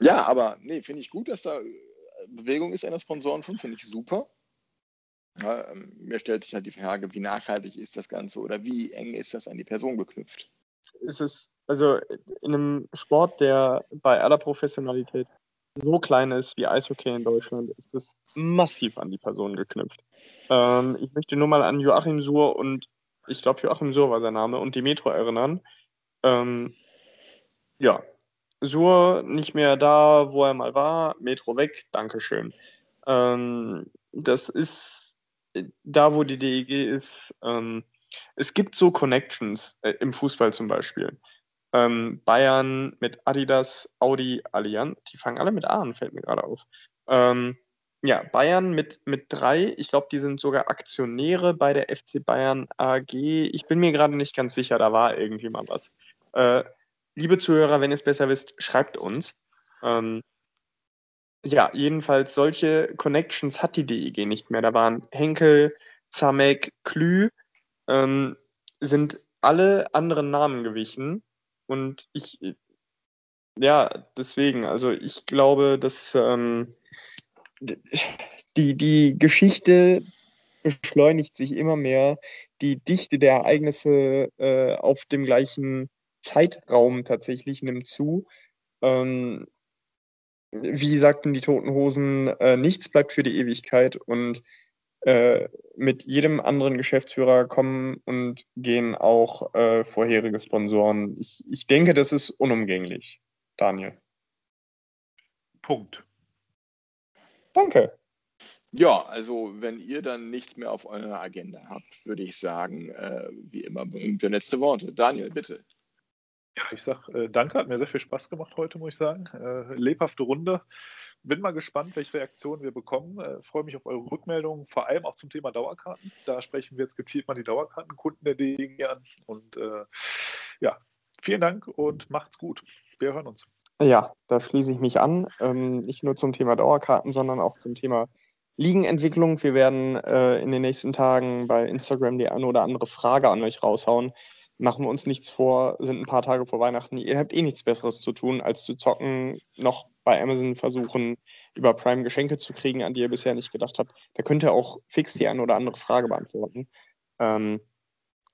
Ja, aber nee, finde ich gut, dass da Bewegung ist an der Sponsorenfund, finde ich super. Ja, ähm, mir stellt sich halt die Frage, wie nachhaltig ist das Ganze oder wie eng ist das an die Person geknüpft? Es ist also in einem Sport, der bei aller Professionalität so klein ist wie Eishockey in Deutschland, ist es massiv an die Person geknüpft. Ähm, ich möchte nur mal an Joachim Suhr und ich glaube Joachim Suhr war sein Name und die Metro erinnern. Ähm, ja, Sur nicht mehr da, wo er mal war, Metro weg, Dankeschön. Ähm, das ist da, wo die DEG ist. Ähm, es gibt so Connections äh, im Fußball zum Beispiel. Ähm, Bayern mit Adidas, Audi, Allianz, die fangen alle mit A an, fällt mir gerade auf. Ähm, ja, Bayern mit, mit drei, ich glaube, die sind sogar Aktionäre bei der FC Bayern AG. Ich bin mir gerade nicht ganz sicher, da war irgendwie mal was. Äh, liebe Zuhörer, wenn ihr es besser wisst, schreibt uns. Ähm, ja, jedenfalls solche Connections hat die DEG nicht mehr. Da waren Henkel, Zamek, Klü, ähm, sind alle anderen Namen gewichen. Und ich, ja, deswegen, also ich glaube, dass ähm, die, die Geschichte beschleunigt sich immer mehr. Die Dichte der Ereignisse äh, auf dem gleichen Zeitraum tatsächlich nimmt zu. Ähm, wie sagten die Toten Hosen, äh, nichts bleibt für die Ewigkeit und äh, mit jedem anderen Geschäftsführer kommen und gehen auch äh, vorherige Sponsoren. Ich, ich denke, das ist unumgänglich, Daniel. Punkt. Danke. Ja, also wenn ihr dann nichts mehr auf eurer Agenda habt, würde ich sagen, äh, wie immer berühmt für letzte Worte. Daniel, bitte. Ja, ich sag äh, danke, hat mir sehr viel Spaß gemacht heute, muss ich sagen. Äh, lebhafte Runde. Bin mal gespannt, welche Reaktionen wir bekommen. Äh, Freue mich auf eure Rückmeldungen, vor allem auch zum Thema Dauerkarten. Da sprechen wir jetzt gezielt mal die Dauerkartenkunden der DEG an. Und äh, ja, vielen Dank und macht's gut. Wir hören uns. Ja, da schließe ich mich an. Ähm, nicht nur zum Thema Dauerkarten, sondern auch zum Thema Ligenentwicklung. Wir werden äh, in den nächsten Tagen bei Instagram die eine oder andere Frage an euch raushauen machen wir uns nichts vor, sind ein paar Tage vor Weihnachten. Ihr habt eh nichts Besseres zu tun, als zu zocken, noch bei Amazon versuchen, über Prime Geschenke zu kriegen, an die ihr bisher nicht gedacht habt. Da könnt ihr auch fix die eine oder andere Frage beantworten. Ähm,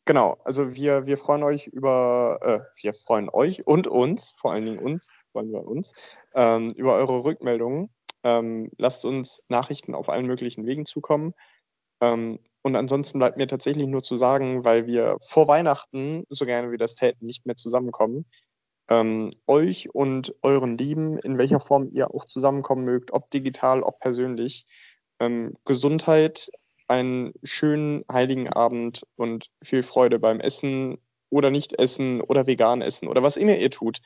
genau, also wir, wir freuen euch über, äh, wir freuen euch und uns, vor allen Dingen uns, freuen wir uns, ähm, über eure Rückmeldungen. Ähm, lasst uns Nachrichten auf allen möglichen Wegen zukommen. Ähm, und ansonsten bleibt mir tatsächlich nur zu sagen, weil wir vor Weihnachten, so gerne wir das täten, nicht mehr zusammenkommen, ähm, euch und euren Lieben, in welcher Form ihr auch zusammenkommen mögt, ob digital, ob persönlich, ähm, Gesundheit, einen schönen heiligen Abend und viel Freude beim Essen oder nicht essen oder vegan essen oder was immer ihr tut.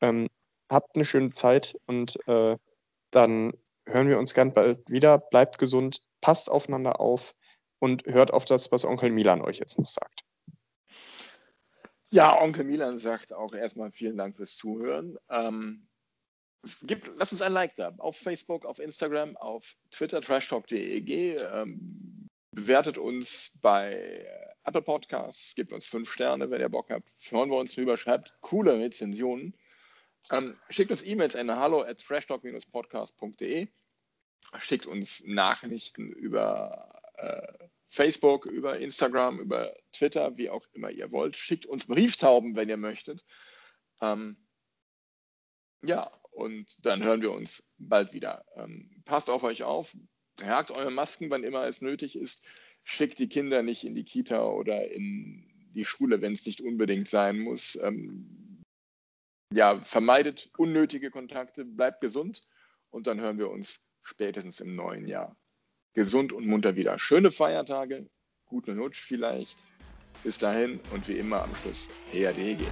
Ähm, habt eine schöne Zeit und äh, dann hören wir uns ganz bald wieder. Bleibt gesund, passt aufeinander auf und hört auf das, was Onkel Milan euch jetzt noch sagt. Ja, Onkel Milan sagt auch erstmal vielen Dank fürs Zuhören. Ähm, gib, lasst uns ein Like da. Auf Facebook, auf Instagram, auf Twitter, trashtalk.deg. Ähm, bewertet uns bei Apple Podcasts, gebt uns fünf Sterne, wenn ihr Bock habt. Freuen wir uns drüber, schreibt coole Rezensionen. Ähm, schickt uns E-Mails an hallo at trashtalk-podcast.de. Schickt uns Nachrichten über äh, Facebook, über Instagram, über Twitter, wie auch immer ihr wollt. Schickt uns Brieftauben, wenn ihr möchtet. Ähm, ja, und dann hören wir uns bald wieder. Ähm, passt auf euch auf, tragt eure Masken, wann immer es nötig ist. Schickt die Kinder nicht in die Kita oder in die Schule, wenn es nicht unbedingt sein muss. Ähm, ja, vermeidet unnötige Kontakte, bleibt gesund und dann hören wir uns spätestens im neuen Jahr gesund und munter wieder. Schöne Feiertage, guten Rutsch vielleicht. Bis dahin und wie immer am Schluss, HRDG.